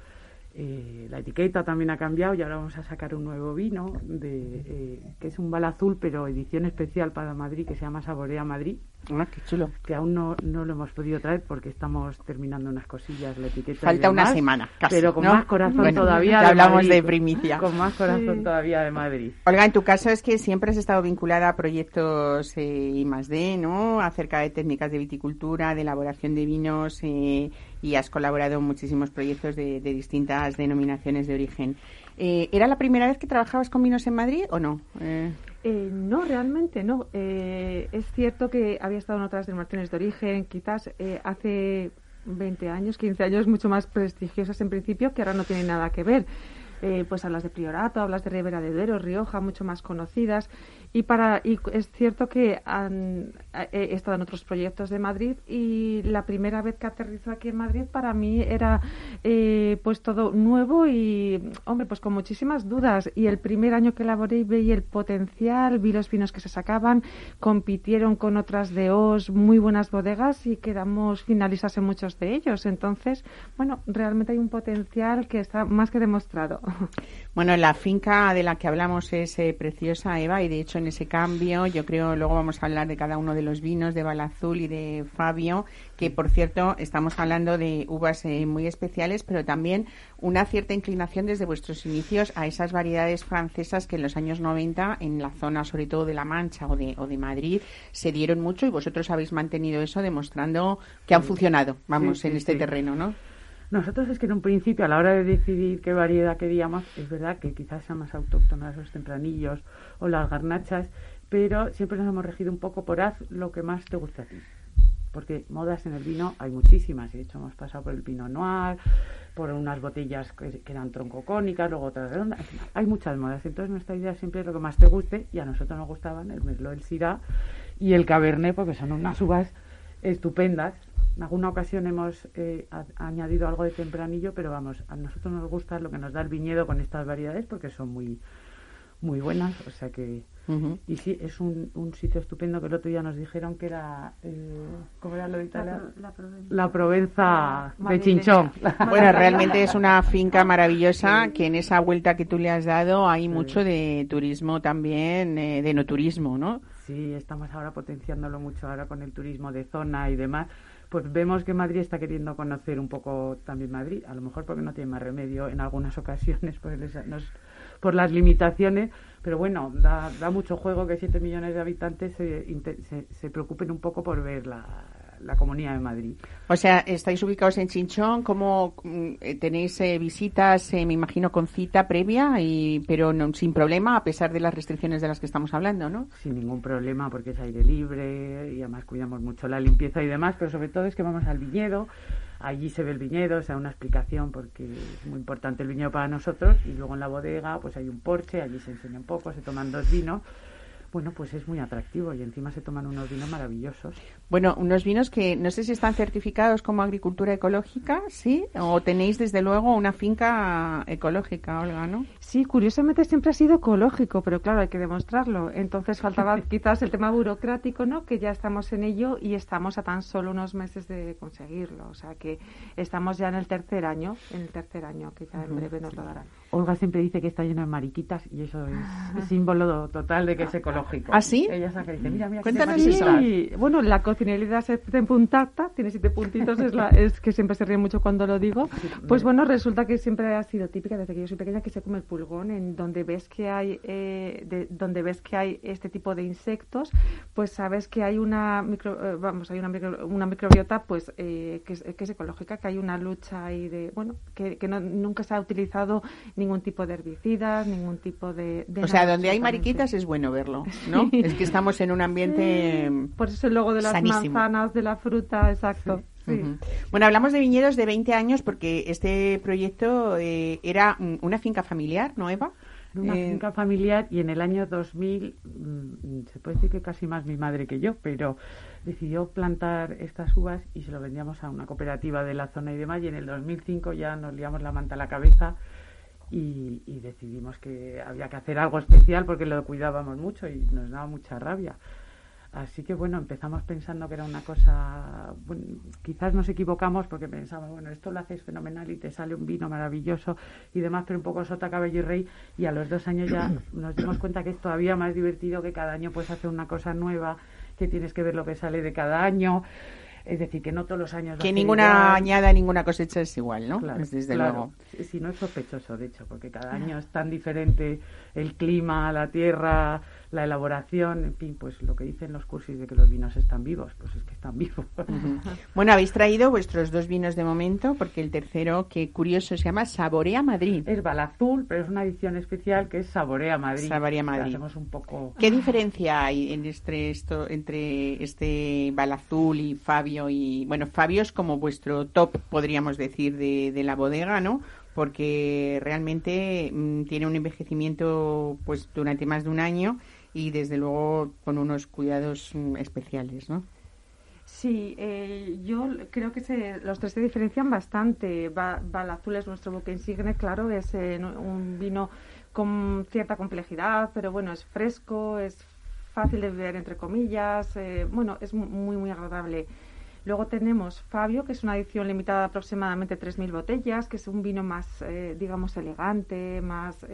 eh, la etiqueta también ha cambiado y ahora vamos a sacar un nuevo vino de, eh, que es un bal azul pero edición especial para Madrid que se llama Saborea Madrid Ah, qué chulo. Que aún no, no lo hemos podido traer porque estamos terminando unas cosillas, la etiqueta. Falta una semana, casi. Pero con más corazón todavía. de hablamos de primicia. Con más corazón todavía de Madrid. Olga, en tu caso es que siempre has estado vinculada a proyectos eh, I más D, ¿no? Acerca de técnicas de viticultura, de elaboración de vinos eh, y has colaborado en muchísimos proyectos de, distintas denominaciones de origen. Eh, ¿Era la primera vez que trabajabas con vinos en Madrid o no? Eh... Eh, no, realmente no. Eh, es cierto que había estado en otras denominaciones de origen, quizás eh, hace 20 años, 15 años, mucho más prestigiosas en principio, que ahora no tienen nada que ver. Pues hablas de Priorato, hablas de Ribera de Duero, Rioja, mucho más conocidas. Y, para, y es cierto que han, he estado en otros proyectos de Madrid y la primera vez que aterrizo aquí en Madrid para mí era eh, pues todo nuevo y, hombre, pues con muchísimas dudas. Y el primer año que elaboré veía el potencial, vi los vinos que se sacaban, compitieron con otras de OS, muy buenas bodegas y quedamos finalistas en muchos de ellos. Entonces, bueno, realmente hay un potencial que está más que demostrado. (laughs) Bueno, la finca de la que hablamos es eh, preciosa, Eva, y de hecho en ese cambio yo creo luego vamos a hablar de cada uno de los vinos de Balazul y de Fabio, que por cierto estamos hablando de uvas eh, muy especiales, pero también una cierta inclinación desde vuestros inicios a esas variedades francesas que en los años 90 en la zona sobre todo de La Mancha o de, o de Madrid se dieron mucho y vosotros habéis mantenido eso demostrando que han funcionado, vamos, en este terreno, ¿no? Nosotros es que en un principio, a la hora de decidir qué variedad queríamos, es verdad que quizás sean más autóctonas los tempranillos o las garnachas, pero siempre nos hemos regido un poco por haz lo que más te guste a ti. Porque modas en el vino hay muchísimas. De hecho, hemos pasado por el vino noir, por unas botellas que, eran troncocónicas, luego otras redondas. Hay muchas modas. Entonces, nuestra idea siempre es lo que más te guste. Y a nosotros nos gustaban el Merlot, el Syrah y el Cabernet, porque son unas uvas estupendas en alguna ocasión hemos eh, añadido algo de tempranillo, pero vamos, a nosotros nos gusta lo que nos da el viñedo con estas variedades porque son muy muy buenas, o sea que y sí es un, un, sitio estupendo que el otro día nos dijeron que era eh, ¿cómo era lo de Italia? La, Provenza, de Chinchón. (laughs) Bueno, realmente es una finca maravillosa que en esa vuelta que tú le has dado hay mucho de turismo también, eh, de no turismo, ¿no? Sí, estamos ahora potenciándolo mucho ahora con el turismo de zona y demás pues vemos que Madrid está queriendo conocer un poco también Madrid, a lo mejor porque no tiene más remedio en algunas (laughs) ocasiones por, por las limitaciones, pero bueno, da, da mucho juego que 7 millones de habitantes se, se, se preocupen un poco por ver la, la Comunidad de Madrid. O sea, estáis ubicados en Chinchón, ¿cómo mm, eh, tenéis eh, visitas, eh, me imagino, con cita previa, y, pero no, sin problema, a pesar de las restricciones de las que estamos hablando, ¿no? Sin ningún problema, porque es aire libre y además cuidamos mucho la limpieza y demás, pero sobre todo es que vamos al viñedo, allí se ve el viñedo, o sea, una explicación porque es muy importante el viñedo para nosotros, y luego en la bodega pues hay un porche, allí se enseña un poco, se toman dos vinos bueno, pues es muy atractivo y encima se toman unos vinos maravillosos. Bueno, unos vinos que no sé si están certificados como agricultura ecológica, ¿sí? O tenéis desde luego una finca ecológica, Olga, ¿no? Sí, Sí, curiosamente siempre ha sido ecológico, pero claro, hay que demostrarlo. Entonces faltaba (laughs) quizás el tema burocrático, ¿no? Que ya estamos en ello y estamos a tan solo unos meses de conseguirlo. O sea que estamos ya en el tercer año, en el tercer año, que ya en breve nos lo darán. Olga siempre dice que está lleno de mariquitas y eso es (laughs) símbolo total de que es ecológico. ¿Ah, sí? Ella sabe que dice, mira, mira, Cuéntanos. Y, bueno, la cocinilidad se puntata, tiene siete puntitos, es, la, (laughs) es que siempre se ríe mucho cuando lo digo. Pues bueno, resulta que siempre ha sido típica desde que yo soy pequeña que se come el en donde ves que hay, eh, de- donde ves que hay este tipo de insectos, pues sabes que hay una micro, eh, vamos, hay una, micro- una microbiota, pues eh, que, es, que es ecológica, que hay una lucha ahí de, bueno, que, que no- nunca se ha utilizado ningún tipo de herbicidas, ningún tipo de, de O sea, donde hay mariquitas es bueno verlo, (laughs) ¿no? Es que estamos en un ambiente... Por eso el logo de las Sanísimo. manzanas, de la fruta, exacto. Sí. Bueno, hablamos de viñedos de 20 años porque este proyecto eh, era una finca familiar, ¿no, Eva? Una Eh, finca familiar y en el año 2000, mm, se puede decir que casi más mi madre que yo, pero decidió plantar estas uvas y se lo vendíamos a una cooperativa de la zona y demás y en el 2005 ya nos liamos la manta a la cabeza y, y decidimos que había que hacer algo especial porque lo cuidábamos mucho y nos daba mucha rabia. Así que bueno, empezamos pensando que era una cosa, bueno, quizás nos equivocamos porque pensamos, bueno, esto lo haces fenomenal y te sale un vino maravilloso y demás, pero un poco sota, cabello y rey y a los dos años ya (clears throat) nos dimos cuenta que es todavía más divertido que cada año puedes hacer una cosa nueva, que tienes que ver lo que sale de cada año, es decir, que no todos los años que ninguna añada, ninguna cosecha es igual, ¿no? Claro, Pues desde claro. luego. Si no es sospechoso, de hecho, porque cada año es tan diferente el clima, la tierra, la elaboración, en fin, pues lo que dicen los cursis de que los vinos están vivos, pues es que están vivos. Bueno, habéis traído vuestros dos vinos de momento porque el tercero, que curioso, se llama Saborea Madrid. Es Balazul, pero es una edición especial que es Saborea Madrid. Saborea Madrid. hacemos un poco... ¿Qué diferencia hay en este, esto, entre este Balazul y Fabio? Y bueno, Fabio es como vuestro top, podríamos decir, de, de la bodega, ¿no? Porque realmente mm, tiene un envejecimiento pues durante más de un año y desde luego con unos cuidados mm, especiales, ¿no? Sí, eh, yo creo que se- los tres se diferencian bastante. Ba- Balazul es nuestro buque insigne, claro, es eh, un vino con cierta complejidad, pero bueno, es fresco, es fácil de beber, entre comillas, eh, bueno, es mu- muy, muy agradable. Luego tenemos Fabio, que es una edición limitada de aproximadamente 3.000 botellas, que es un vino más, eh, digamos, elegante, más,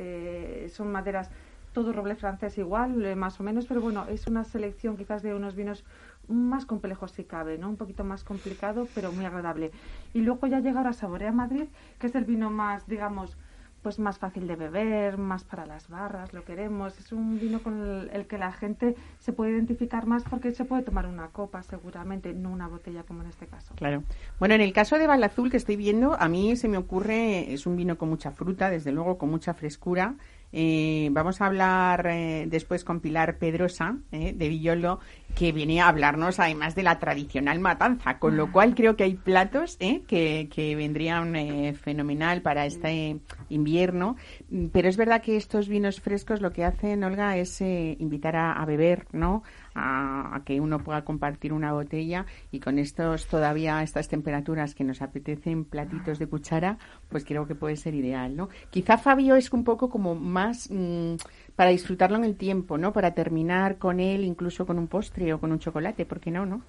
son maderas, todo roble francés igual, eh, más o menos, pero bueno, es una selección quizás de unos vinos más complejos si cabe, ¿no? Un poquito más complicado, pero muy agradable. Y luego ya llega ahora Saborea Madrid, que es el vino más, digamos, pues más fácil de beber, más para las barras, lo queremos. Es un vino con el, el que la gente se puede identificar más porque se puede tomar una copa seguramente, no una botella como en este caso. Claro. Bueno, en el caso de Balazul que estoy viendo, a mí se me ocurre, es un vino con mucha fruta, desde luego con mucha frescura. Eh, vamos a hablar eh, después con Pilar Pedrosa eh, de Villolo, que viene a hablarnos además de la tradicional matanza, con lo cual creo que hay platos eh, que, que vendrían eh, fenomenal para este invierno. Mm, Pero es verdad que estos vinos frescos lo que hacen, Olga, es invitar a, a beber, ¿no? A, que uno pueda compartir una botella y con estos todavía estas temperaturas que nos apetecen platitos de cuchara, pues creo que puede ser ideal, ¿no? Quizá Fabio es un poco como más mm, para disfrutarlo en el tiempo, ¿no? Para terminar con él incluso con un postre o con un chocolate, ¿por qué no, no?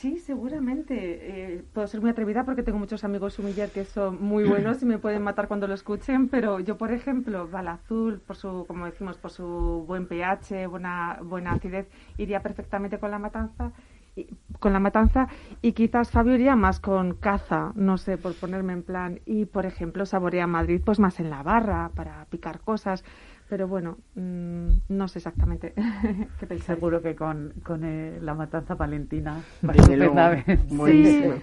Sí, seguramente. Eh, puedo ser muy atrevida porque tengo muchos amigos sumiller que son muy buenos y me pueden matar cuando lo escuchen, pero yo, por ejemplo, Balazul, por su, como decimos, por su buen pH, buena, buena acidez, iría perfectamente con la matanza. Y, con la matanza y quizás Fabio iría más con caza, no sé, por ponerme en plan. Y por ejemplo, Saborea Madrid, pues más en la barra para picar cosas. Pero bueno, mm, no sé exactamente (laughs) qué pensáis. Seguro que con, con eh, la matanza palentina estupendamente. Buenísimo.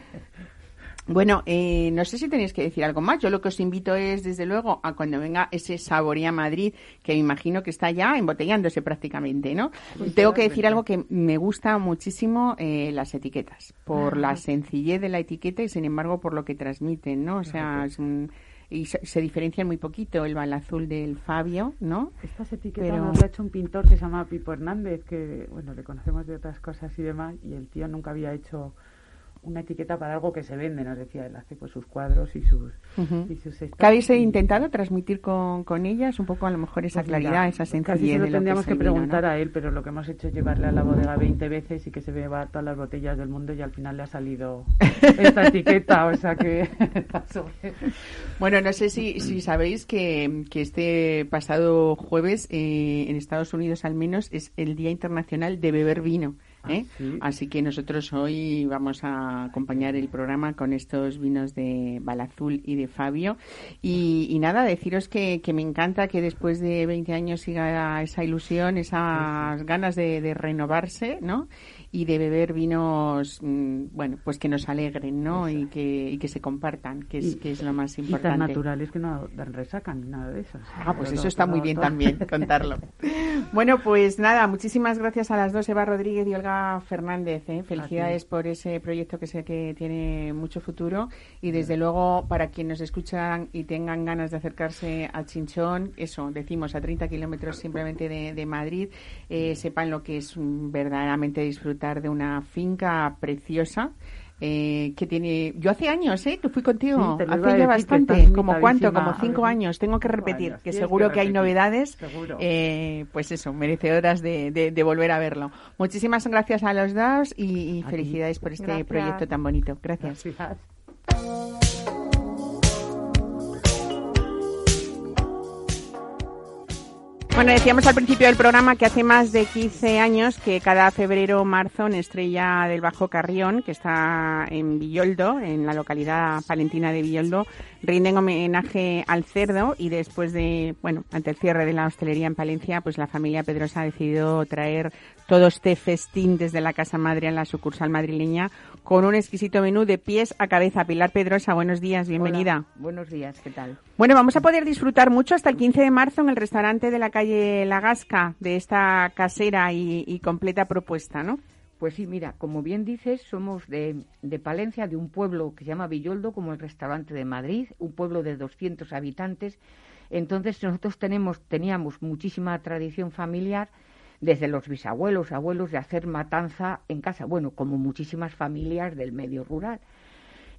Bueno, eh, no sé si tenéis que decir algo más. Yo lo que os invito es, desde luego, a cuando venga ese Saborea Madrid, que me imagino que está ya embotellándose prácticamente, ¿no? Tengo que decir algo que me gusta muchísimo, eh, las etiquetas, por la sencillez de la etiqueta y, sin embargo, por lo que transmiten, ¿no? O sea, es un- y se, se diferencian muy poquito el balazul del Fabio, ¿no? Estas etiquetas Pero- nos lo ha hecho un pintor que se llama Pipo Hernández, que bueno, le conocemos de otras cosas y demás, y el tío nunca había hecho una etiqueta para algo que se vende, nos decía él, hace pues sus cuadros y sus, y sus ¿Qué habéis intentado transmitir con, con ellas? Un poco a lo mejor esa pues claridad, esa sencillez. Casi se lo tendríamos que, preguntar a él, pero lo que hemos hecho es llevarle a la bodega 20 veces y que se beba todas las botellas del mundo y al final le ha salido (laughs) esta etiqueta, o sea que (laughs) Bueno, no sé si, si sabéis que, que este pasado jueves eh, en Estados Unidos al menos es el Día Internacional de Beber Vino. Ah, ¿eh? Así que nosotros hoy vamos a acompañar el programa con estos vinos de Balazul y de Fabio. Y, nada, deciros que, me encanta que después de 20 años siga esa ilusión, esas ganas de, de renovarse, ¿no? Y de beber vinos, mm, bueno, pues que nos alegren, ¿no? Y que, y que se compartan, que es, que es lo más importante. Y tan naturales que no dan resaca ni nada de eso. Ah, pues eso está muy bien también, (laughs) contarlo. bueno, pues nada, muchísimas gracias a las dos, Eva Rodríguez y Olga Fernández. ¿eh? Felicidades por ese proyecto que sé que tiene mucho futuro y desde luego para quienes nos escuchan y tengan ganas de acercarse a Chinchón, eso, decimos a 30 kilómetros simplemente de, de Madrid, eh, sepan lo que es verdaderamente disfrutar de una finca preciosa. Eh, que tiene yo hace años eh que fui contigo hace ya bastante como cuánto como cinco años tengo que repetir que seguro que, hay novedades eh, pues eso merecedoras de, de, volver a verlo. Muchísimas gracias a los dos y, felicidades por este proyecto tan bonito. Gracias. Bueno, decíamos al principio del programa que hace más de 15 años que cada febrero marzo en Estrella del Bajo Carrión, que está en Villoldo, en la localidad palentina de Villoldo, rinden homenaje al cerdo y después de, bueno, ante el cierre de la hostelería en Palencia, pues la familia Pedrosa ha decidido traer todo este festín desde la Casa Madre a la sucursal madrileña con un exquisito menú de pies a cabeza. Pilar Pedrosa, buenos días, bienvenida. buenos días, ¿qué tal? Bueno, vamos a poder disfrutar mucho hasta el 15 de marzo en el restaurante de la calle La Gasca de esta casera y, completa propuesta, ¿no? Pues sí, mira, como bien dices, somos de, de, Palencia, de un pueblo que se llama Villoldo, como el restaurante de Madrid, un pueblo de 200 habitantes. Entonces nosotros tenemos, teníamos muchísima tradición familiar desde los bisabuelos, abuelos, de hacer matanza en casa, bueno, como muchísimas familias del medio rural.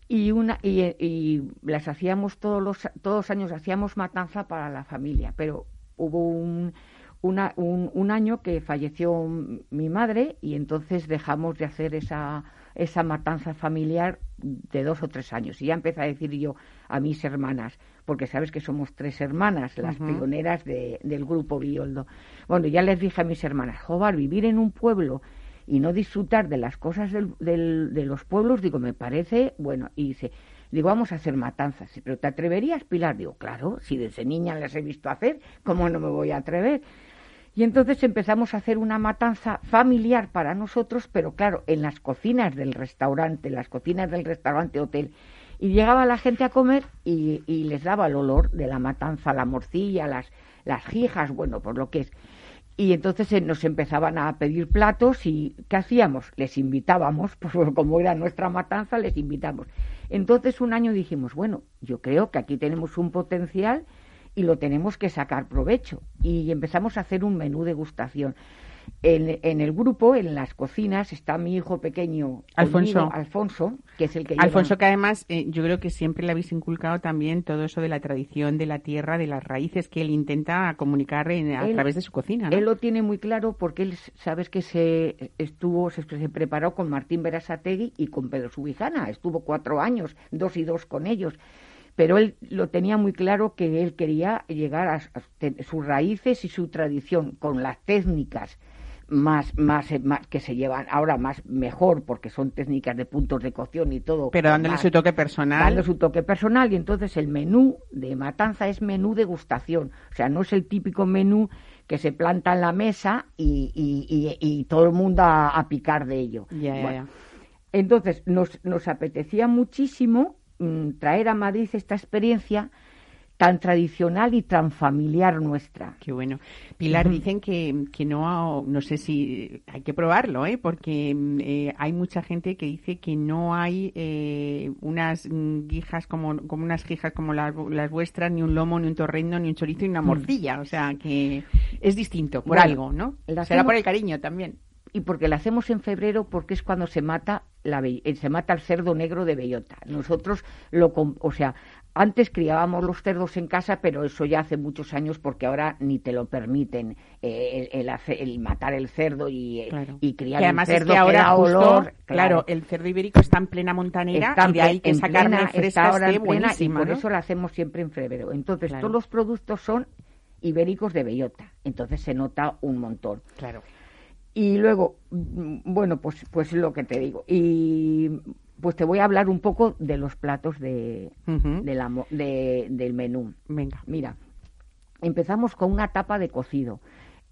Y, una, y, las hacíamos todos los, todos los años, hacíamos matanza para la familia, pero hubo un, un, año que falleció mi madre y entonces dejamos de hacer esa, esa matanza familiar de dos o tres años. Y ya empecé a decir yo a mis hermanas, porque sabes que somos tres hermanas, las pioneras del grupo Bioldo. Bueno, ya les dije a mis hermanas, joder, vivir en un pueblo y no disfrutar de las cosas del, de los pueblos, digo, me parece, bueno, y dice, digo, vamos a hacer matanzas, pero ¿te atreverías, Pilar? Digo, claro, si desde niña las he visto hacer, ¿cómo no me voy a atrever? Y entonces empezamos a hacer una matanza familiar para nosotros, pero claro, en las cocinas del restaurante, las cocinas del restaurante hotel, y llegaba la gente a comer y, les daba el olor de la matanza, la morcilla, las, las jijas, bueno, por lo que es. Y entonces eh, nos empezaban a pedir platos y ¿qué hacíamos? Les invitábamos, (laughs) pues como era nuestra matanza, les invitamos. Entonces un año dijimos, bueno, yo creo que aquí tenemos un potencial y lo tenemos que sacar provecho. Y empezamos a hacer un menú de gustación. En, el grupo, en las cocinas, está mi hijo pequeño, Alfonso, Alfonso que es el que Alfonso, que además eh, yo creo que siempre le habéis inculcado también todo eso de la tradición de la tierra, de las raíces que él intenta comunicar a través de su cocina. Él lo tiene muy claro porque él, sabes que se estuvo, se, preparó con Martín Berasategui y con Pedro Subijana, estuvo cuatro años, dos y dos con ellos pero él lo tenía muy claro que él quería llegar a, sus raíces y su tradición con las técnicas más, más, más, que se llevan ahora más mejor porque son técnicas de puntos de cocción y todo. Pero dándole su toque personal. Dándole su toque personal y entonces el menú de matanza es menú degustación. O sea, no es el típico menú que se planta en la mesa y, y, y, todo el mundo a, picar de ello. Entonces nos, nos apetecía muchísimo traer a Madrid esta experiencia tan tradicional y tan familiar nuestra. Qué bueno. Pilar, dicen que, que no, no sé si hay que probarlo, ¿eh? porque eh, hay mucha gente que dice que no hay eh, unas guijas como, como unas guijas como las, vuestras, ni un lomo, ni un torrendo, ni un chorizo, ni una mm. morcilla. O sea, que es distinto, por algo, ¿no? Será por el cariño también y porque la hacemos en febrero porque es cuando se mata la eh, se mata el cerdo negro de bellota. Nosotros lo o sea, antes criábamos los cerdos en casa, pero eso ya hace muchos años porque ahora ni te lo permiten eh, el, matar el cerdo y, eh, y criar además el cerdo es que ahora olor. Claro. el cerdo ibérico está en plena montanera y de ahí que esa carne fresca ahora esté buenísima, y por eso la hacemos siempre en febrero. Entonces todos los productos son ibéricos de bellota, entonces se nota un montón. Claro. Y luego, mm, bueno, pues, pues lo que te digo. Y pues te voy a hablar un poco de los platos de, del menú. Venga. Mira, empezamos con una tapa de cocido.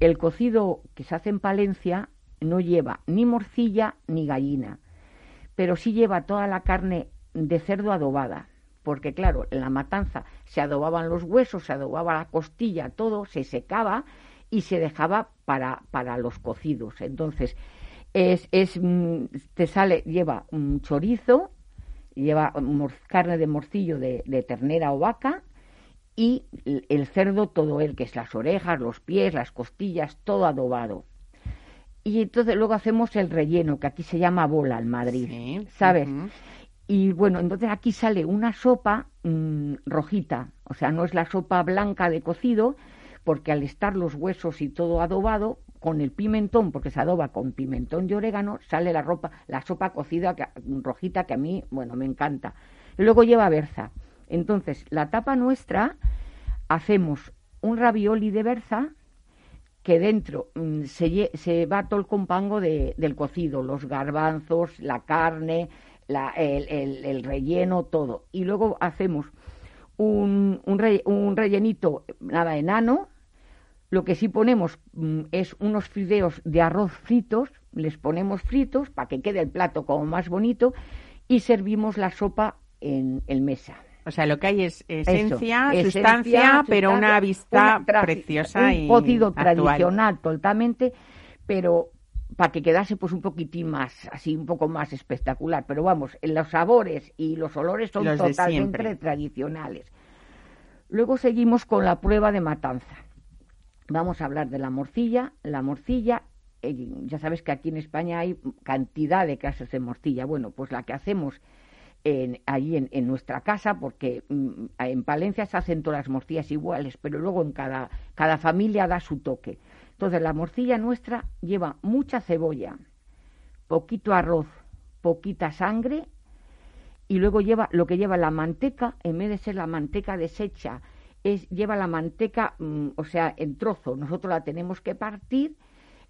El cocido que se hace en Palencia no lleva ni morcilla ni gallina, pero sí lleva toda la carne de cerdo adobada. Porque claro, en la matanza se adobaban los huesos, se adobaba la costilla, todo, se secaba y se dejaba para, para los cocidos. Entonces, es, es mm, te sale, lleva un chorizo, lleva carne de morcillo de, ternera o vaca y el cerdo todo él, que es las orejas, los pies, las costillas, todo adobado. Y entonces luego hacemos el relleno, que aquí se llama bola en Madrid, ¿sabes? Y bueno, entonces aquí sale una sopa mm, rojita, o sea, no es la sopa blanca de cocido, porque al estar los huesos y todo adobado, con el pimentón, porque se adoba con pimentón y orégano, sale la ropa, la sopa cocida rojita que a mí, bueno, me encanta. luego lleva berza. Entonces, la tapa nuestra hacemos un ravioli de berza que dentro mm, se, va todo el compango de, del cocido, los garbanzos, la carne, el, el, relleno, todo. Y luego hacemos un, un rellenito, nada, enano, lo que sí ponemos mm, es unos fideos de arroz fritos, les ponemos fritos para que quede el plato como más bonito y servimos la sopa en, el mesa. O sea, lo que hay es esencia, sustancia, pero una vista preciosa y cocido tradicional totalmente, pero para que quedase pues un poquitín más, así un poco más espectacular. Pero vamos, los sabores y los olores son totalmente tradicionales. Luego seguimos con la prueba de matanza. Vamos a hablar de la morcilla. La morcilla, eh, ya sabes que aquí en España hay cantidad de clases de morcilla. Bueno, pues la que hacemos en, allí en, nuestra casa, porque mm, en Palencia se hacen todas las morcillas iguales, pero luego en cada, cada familia da su toque. Entonces la morcilla nuestra lleva mucha cebolla, poquito arroz, poquita sangre y luego lleva lo que lleva la manteca, en vez de ser la manteca deshecha lleva la manteca, mm, o sea, en trozo. Nosotros la tenemos que partir,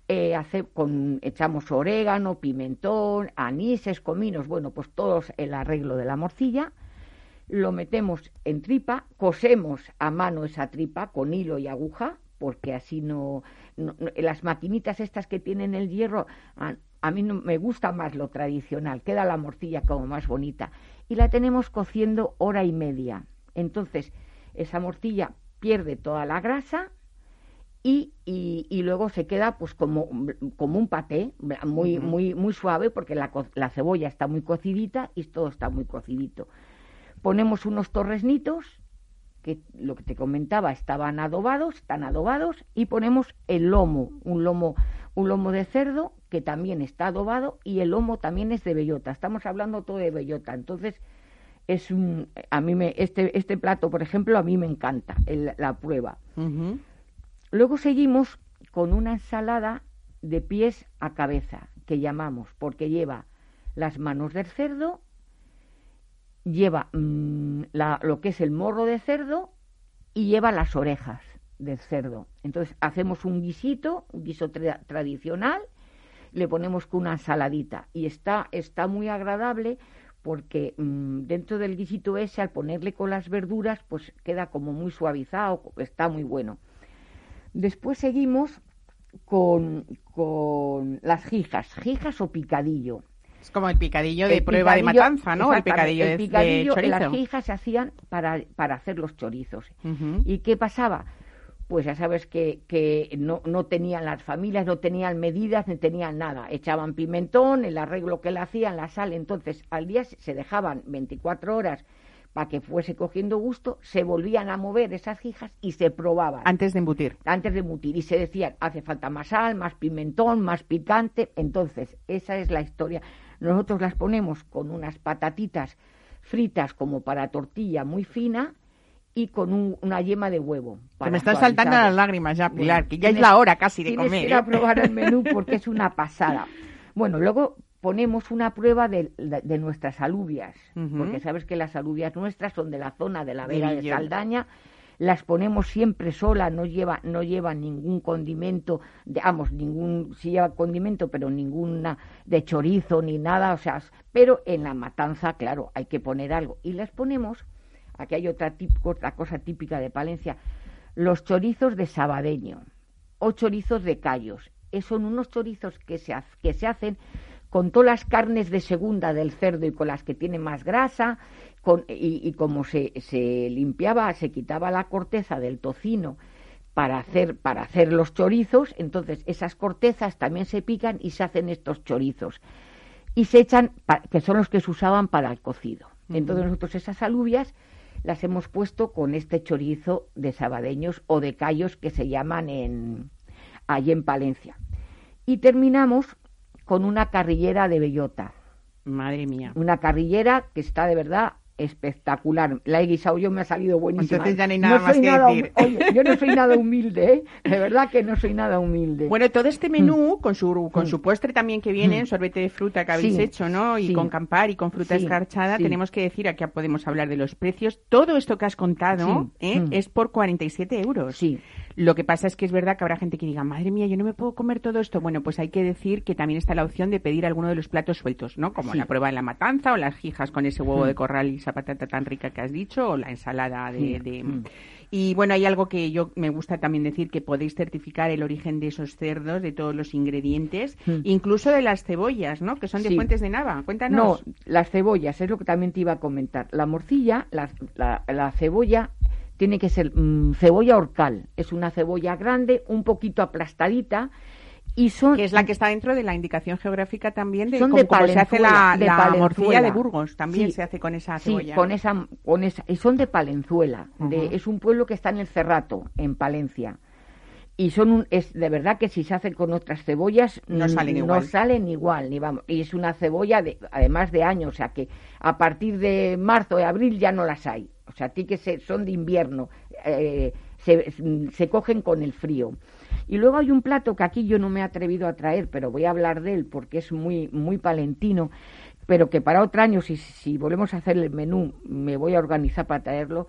eh, con, echamos orégano, pimentón, anises, cominos, bueno, pues todos el arreglo de la morcilla. Lo metemos en tripa, cosemos a mano esa tripa con hilo y aguja, porque así no, las maquinitas estas que tienen el hierro, a, a mí no, me gusta más lo tradicional, queda la morcilla como más bonita. Y la tenemos cociendo hora y media. Entonces, esa morcilla pierde toda la grasa y, y, luego se queda pues como, como un paté, muy, muy, muy suave porque la, la, cebolla está muy cocidita y todo está muy cocidito. Ponemos unos torresnitos, que lo que te comentaba estaban adobados, están adobados, y ponemos el lomo, un lomo, un lomo de cerdo que también está adobado y el lomo también es de bellota. Estamos hablando todo de bellota, entonces es un a mí me este este plato por ejemplo a mí me encanta la prueba. Luego seguimos con una ensalada de pies a cabeza que llamamos porque lleva las manos del cerdo lleva mm, lo que es el morro de cerdo y lleva las orejas del cerdo. Entonces hacemos un guisito un guiso tradicional le ponemos con una ensaladita y está está muy agradable porque mm, dentro del guisito ese, al ponerle con las verduras, pues queda como muy suavizado, está muy bueno. Después seguimos con, con las jijas, jijas o picadillo. Es como el picadillo de prueba de matanza, ¿no? El picadillo, el picadillo de, Las jijas se hacían para, para hacer los chorizos. ¿Y qué pasaba? Pues ya sabes que, que no, no, tenían las familias, no tenían medidas, ni tenían nada. Echaban pimentón, el arreglo que le hacían, la sal. Entonces, al día se dejaban 24 horas para que fuese cogiendo gusto, se volvían a mover esas hijas y se probaban. Antes de embutir. Antes de embutir. Y se decían, hace falta más sal, más pimentón, más picante. Entonces, esa es la historia. Nosotros las ponemos con unas patatitas fritas como para tortilla muy fina y con una yema de huevo. Se me están saltando las lágrimas ya, Pilar, que ya es la hora casi de comer. Que ir a ¿eh? probar el menú porque es una pasada. Bueno, luego ponemos una prueba de, nuestras alubias, porque sabes que las alubias nuestras son de la zona de la Vera de, Saldaña, las ponemos siempre solas, no lleva, no lleva ningún condimento, digamos, ningún, sí lleva condimento, pero ninguna de chorizo ni nada, o sea, pero en la matanza, claro, hay que poner algo. Y las ponemos, aquí hay otra, otra cosa típica de Palencia, los chorizos de sabadeño o chorizos de callos. son unos chorizos que se, que se hacen con todas las carnes de segunda del cerdo y con las que tiene más grasa, y, como se, se, limpiaba, se quitaba la corteza del tocino para hacer, para hacer los chorizos, entonces esas cortezas también se pican y se hacen estos chorizos. Y se echan, que son los que se usaban para el cocido. Entonces nosotros esas alubias las hemos puesto con este chorizo de sabadeños o de callos que se llaman en, allí en Palencia. Y terminamos con una carrillera de bellota. Madre mía. Una carrillera que está de verdad espectacular. La he guisado yo, me ha salido buenísima. Entonces ya no hay nada más que decir. Oye, yo no soy nada humilde, ¿eh? De verdad que no soy nada humilde. Bueno, todo este menú, mm. con su con mm. su postre también que viene, mm. sorbete de fruta que habéis hecho, ¿no? Y con campar y con fruta escarchada, tenemos que decir, aquí podemos hablar de los precios. Todo esto que has contado ¿eh? es por 47 euros. Sí. Lo que pasa es que es verdad que habrá gente que diga, madre mía, yo no me puedo comer todo esto. Bueno, pues hay que decir que también está la opción de pedir alguno de los platos sueltos, ¿no? Como la prueba en la matanza o las jijas con ese huevo de corral y esa patata tan rica que has dicho o la ensalada de... Mm. Y bueno, hay algo que yo me gusta también decir, que podéis certificar el origen de esos cerdos, de todos los ingredientes, incluso de las cebollas, ¿no? Que son de fuentes de Nava. Cuéntanos. No, las cebollas, es lo que también te iba a comentar. La morcilla, la, la cebolla tiene que ser mm, cebolla orcal. Es una cebolla grande, un poquito aplastadita. Y son, que es la que está dentro de la indicación geográfica también de, se hace la, de morcilla de Burgos, también se hace con esa cebolla. Sí, con esa, con esa, y son de Palenzuela, de, es un pueblo que está en el Cerrato, en Palencia. Y son un, es de verdad que si se hace con otras cebollas no salen igual. No salen igual, ni vamos. Y es una cebolla de, además de años, o sea que a partir de marzo y abril ya no las hay o sea, ti que son de invierno, eh, se, cogen con el frío. Y luego hay un plato que aquí yo no me he atrevido a traer, pero voy a hablar de él porque es muy, muy palentino, pero que para otro año, si, si volvemos a hacer el menú, me voy a organizar para traerlo.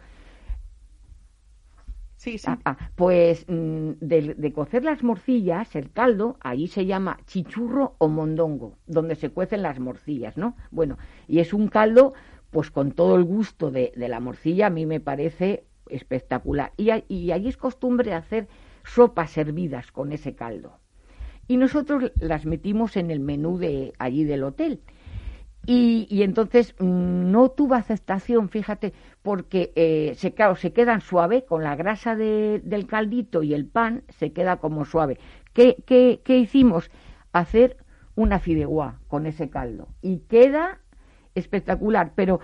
Sí, sí. Ah, ah, pues mm, de, cocer las morcillas, el caldo, allí se llama chichurro o mondongo, donde se cuecen las morcillas, ¿no? Bueno, y es un caldo pues con todo el gusto de, la morcilla, a mí me parece espectacular. Y, y allí es costumbre hacer sopas servidas con ese caldo. Y nosotros las metimos en el menú de allí del hotel. Y, entonces mm, no tuvo aceptación, fíjate, porque eh, se, se quedan suave con la grasa del caldito y el pan, se queda como suave. ¿Qué, qué, qué hicimos? Hacer una fideuá con ese caldo. Y queda espectacular, pero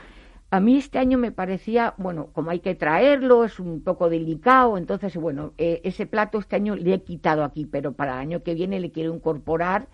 a mí este año me parecía, bueno, como hay que traerlo, es un poco delicado, entonces, bueno, eh, ese plato este año le he quitado aquí, pero para el año que viene le quiero incorporar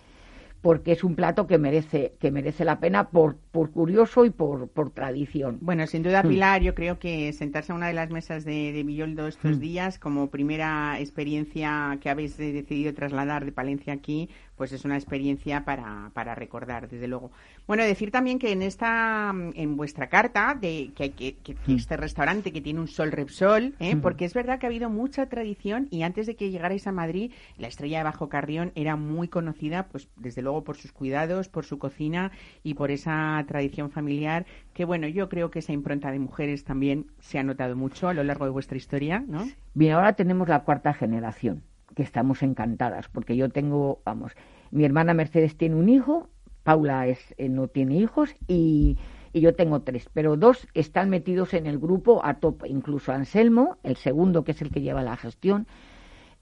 porque es un plato que merece, que merece la pena por, por curioso y por, por tradición. Bueno, sin duda, mm. Pilar, yo creo que sentarse a una de las mesas de, de Villoldo estos mm. días, como primera experiencia que habéis decidido trasladar de Palencia aquí, pues es una experiencia para, para recordar, desde luego. Bueno, decir también que en esta, en vuestra carta, de que, que, que, mm. este restaurante que tiene un sol Repsol, ¿eh? porque es verdad que ha habido mucha tradición y antes de que llegarais a Madrid, la estrella de Bajo Carrión era muy conocida, pues desde luego por sus cuidados, por su cocina y por esa tradición familiar que, bueno, yo creo que esa impronta de mujeres también se ha notado mucho a lo largo de vuestra historia, ¿no? Bien, ahora tenemos la cuarta generación que estamos encantadas, porque yo tengo, vamos, mi hermana Mercedes tiene un hijo, Paula es, eh, no tiene hijos y, y, yo tengo tres, pero dos están metidos en el grupo a tope, incluso Anselmo, el segundo que es el que lleva la gestión,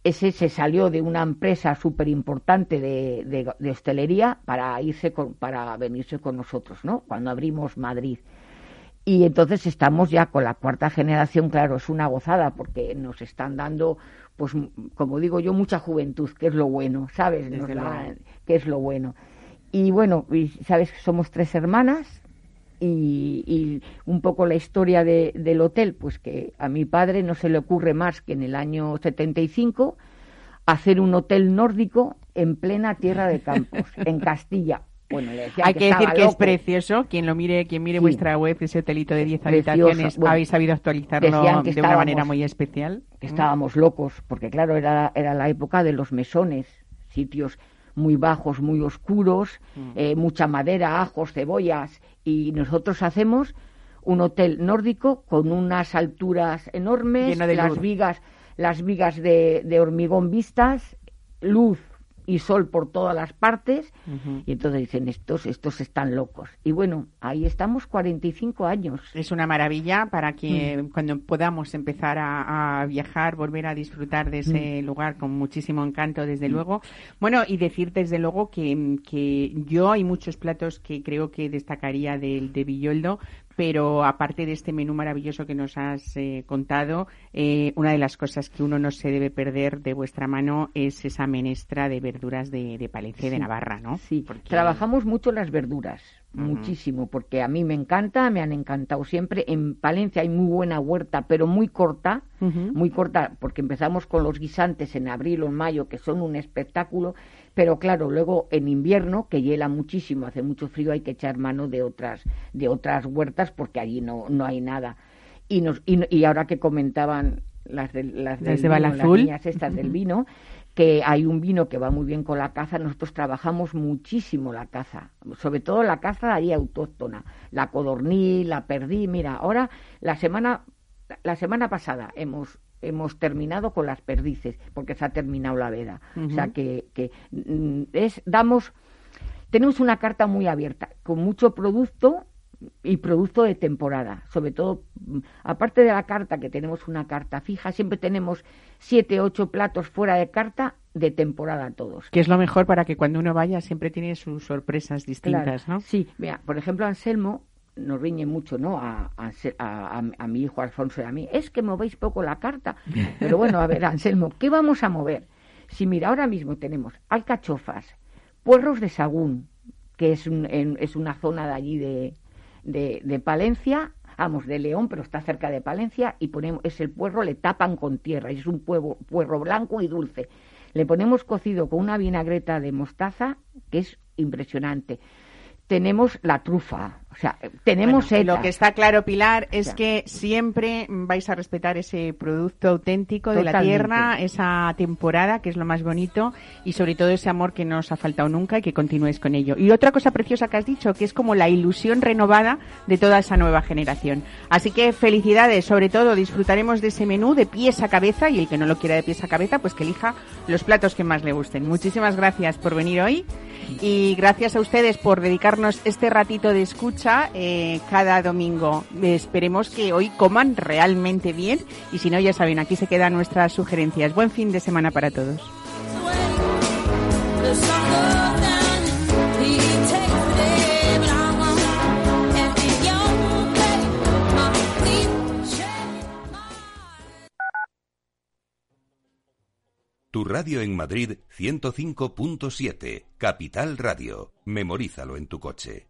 ese se salió de una empresa súper importante de, de, hostelería para irse para venirse con nosotros, ¿no? Cuando abrimos Madrid. Y entonces estamos ya con la cuarta generación, claro, es una gozada porque nos están dando, pues como digo yo, mucha juventud, que es lo bueno, ¿sabes? que es lo bueno. Y bueno, y sabes que somos tres hermanas y, un poco la historia del hotel, pues que a mi padre no se le ocurre más que en el año 75 hacer un hotel nórdico en plena tierra de campos, en (laughs) Castilla. Bueno, Hay que, decir que es precioso. Quien lo mire, quien mire vuestra web, ese hotelito de 10 habitaciones, habéis sabido actualizarlo de una manera muy especial. Que estábamos locos, porque claro, era, era la época de los mesones, sitios muy bajos, muy oscuros, mm. eh, mucha madera, ajos, cebollas, y nosotros hacemos un hotel nórdico con unas alturas enormes, las vigas, las vigas de, de hormigón vistas, luz y sol por todas las partes. Y entonces dicen, estos, estos están locos. Y bueno, ahí estamos 45 años. Es una maravilla para que mm. cuando podamos empezar a, viajar, volver a disfrutar de ese mm. lugar con muchísimo encanto, desde mm. luego. Bueno, y decir desde luego que, que yo hay muchos platos que creo que destacaría del de Villoldo, pero aparte de este menú maravilloso que nos has eh, contado, eh, una de las cosas que uno no se debe perder de vuestra mano es esa menestra de verduras de, Palencia y de Navarra, ¿no? Sí, trabajamos mucho las verduras, muchísimo, porque a mí me encanta, me han encantado siempre. En Palencia hay muy buena huerta, pero muy corta, muy corta, porque empezamos con los guisantes en abril o en mayo, que son un espectáculo, pero claro, luego en invierno, que hiela muchísimo, hace mucho frío, hay que echar mano de otras, de otras huertas porque allí no, no hay nada. Y, nos, y, ahora que comentaban las, de, las, del vino, las niñas estas del vino, que hay un vino que va muy bien con la caza, nosotros trabajamos muchísimo la caza, sobre todo la caza ahí autóctona, la codorniz, la perdí, mira, ahora la semana la semana pasada hemos hemos terminado con las perdices, porque se ha terminado la veda. O sea que, que mm, es, damos, tenemos una carta muy abierta, con mucho producto y producto de temporada, sobre todo, mm, aparte de la carta, que tenemos una carta fija, siempre tenemos siete, ocho platos fuera de carta de temporada todos. Que es lo mejor para que cuando uno vaya siempre tiene sus sorpresas distintas, ¿no? Sí, mira, por ejemplo, Anselmo nos riñe mucho, ¿no? A, a, mi hijo Alfonso y a mí. Es que movéis poco la carta. Pero bueno, a ver, Anselmo, ¿qué vamos a mover? Si mira, ahora mismo tenemos alcachofas, puerros de sagún, que es, es una zona de allí de, de, Palencia, vamos, de León, pero está cerca de Palencia, y ponemos, es el puerro, le tapan con tierra, y es un puerro, puerro blanco y dulce. Le ponemos cocido con una vinagreta de mostaza, que es impresionante tenemos la trufa. O sea, tenemos Lo que está claro, Pilar, es que siempre vais a respetar ese producto auténtico de la tierra, esa temporada, que es lo más bonito, y sobre todo ese amor que no os ha faltado nunca y que continúes con ello. Y otra cosa preciosa que has dicho, que es como la ilusión renovada de toda esa nueva generación. Así que felicidades, sobre todo disfrutaremos de ese menú de pies a cabeza, y el que no lo quiera de pies a cabeza, pues que elija los platos que más le gusten. Muchísimas gracias por venir hoy y gracias a ustedes por dedicarnos este ratito de escucha eh, cada domingo. Esperemos que hoy coman realmente bien y si no, ya saben, aquí se quedan nuestras sugerencias. Buen fin de semana para todos. Tu radio en Madrid 105.7, Capital Radio. Memorízalo en tu coche.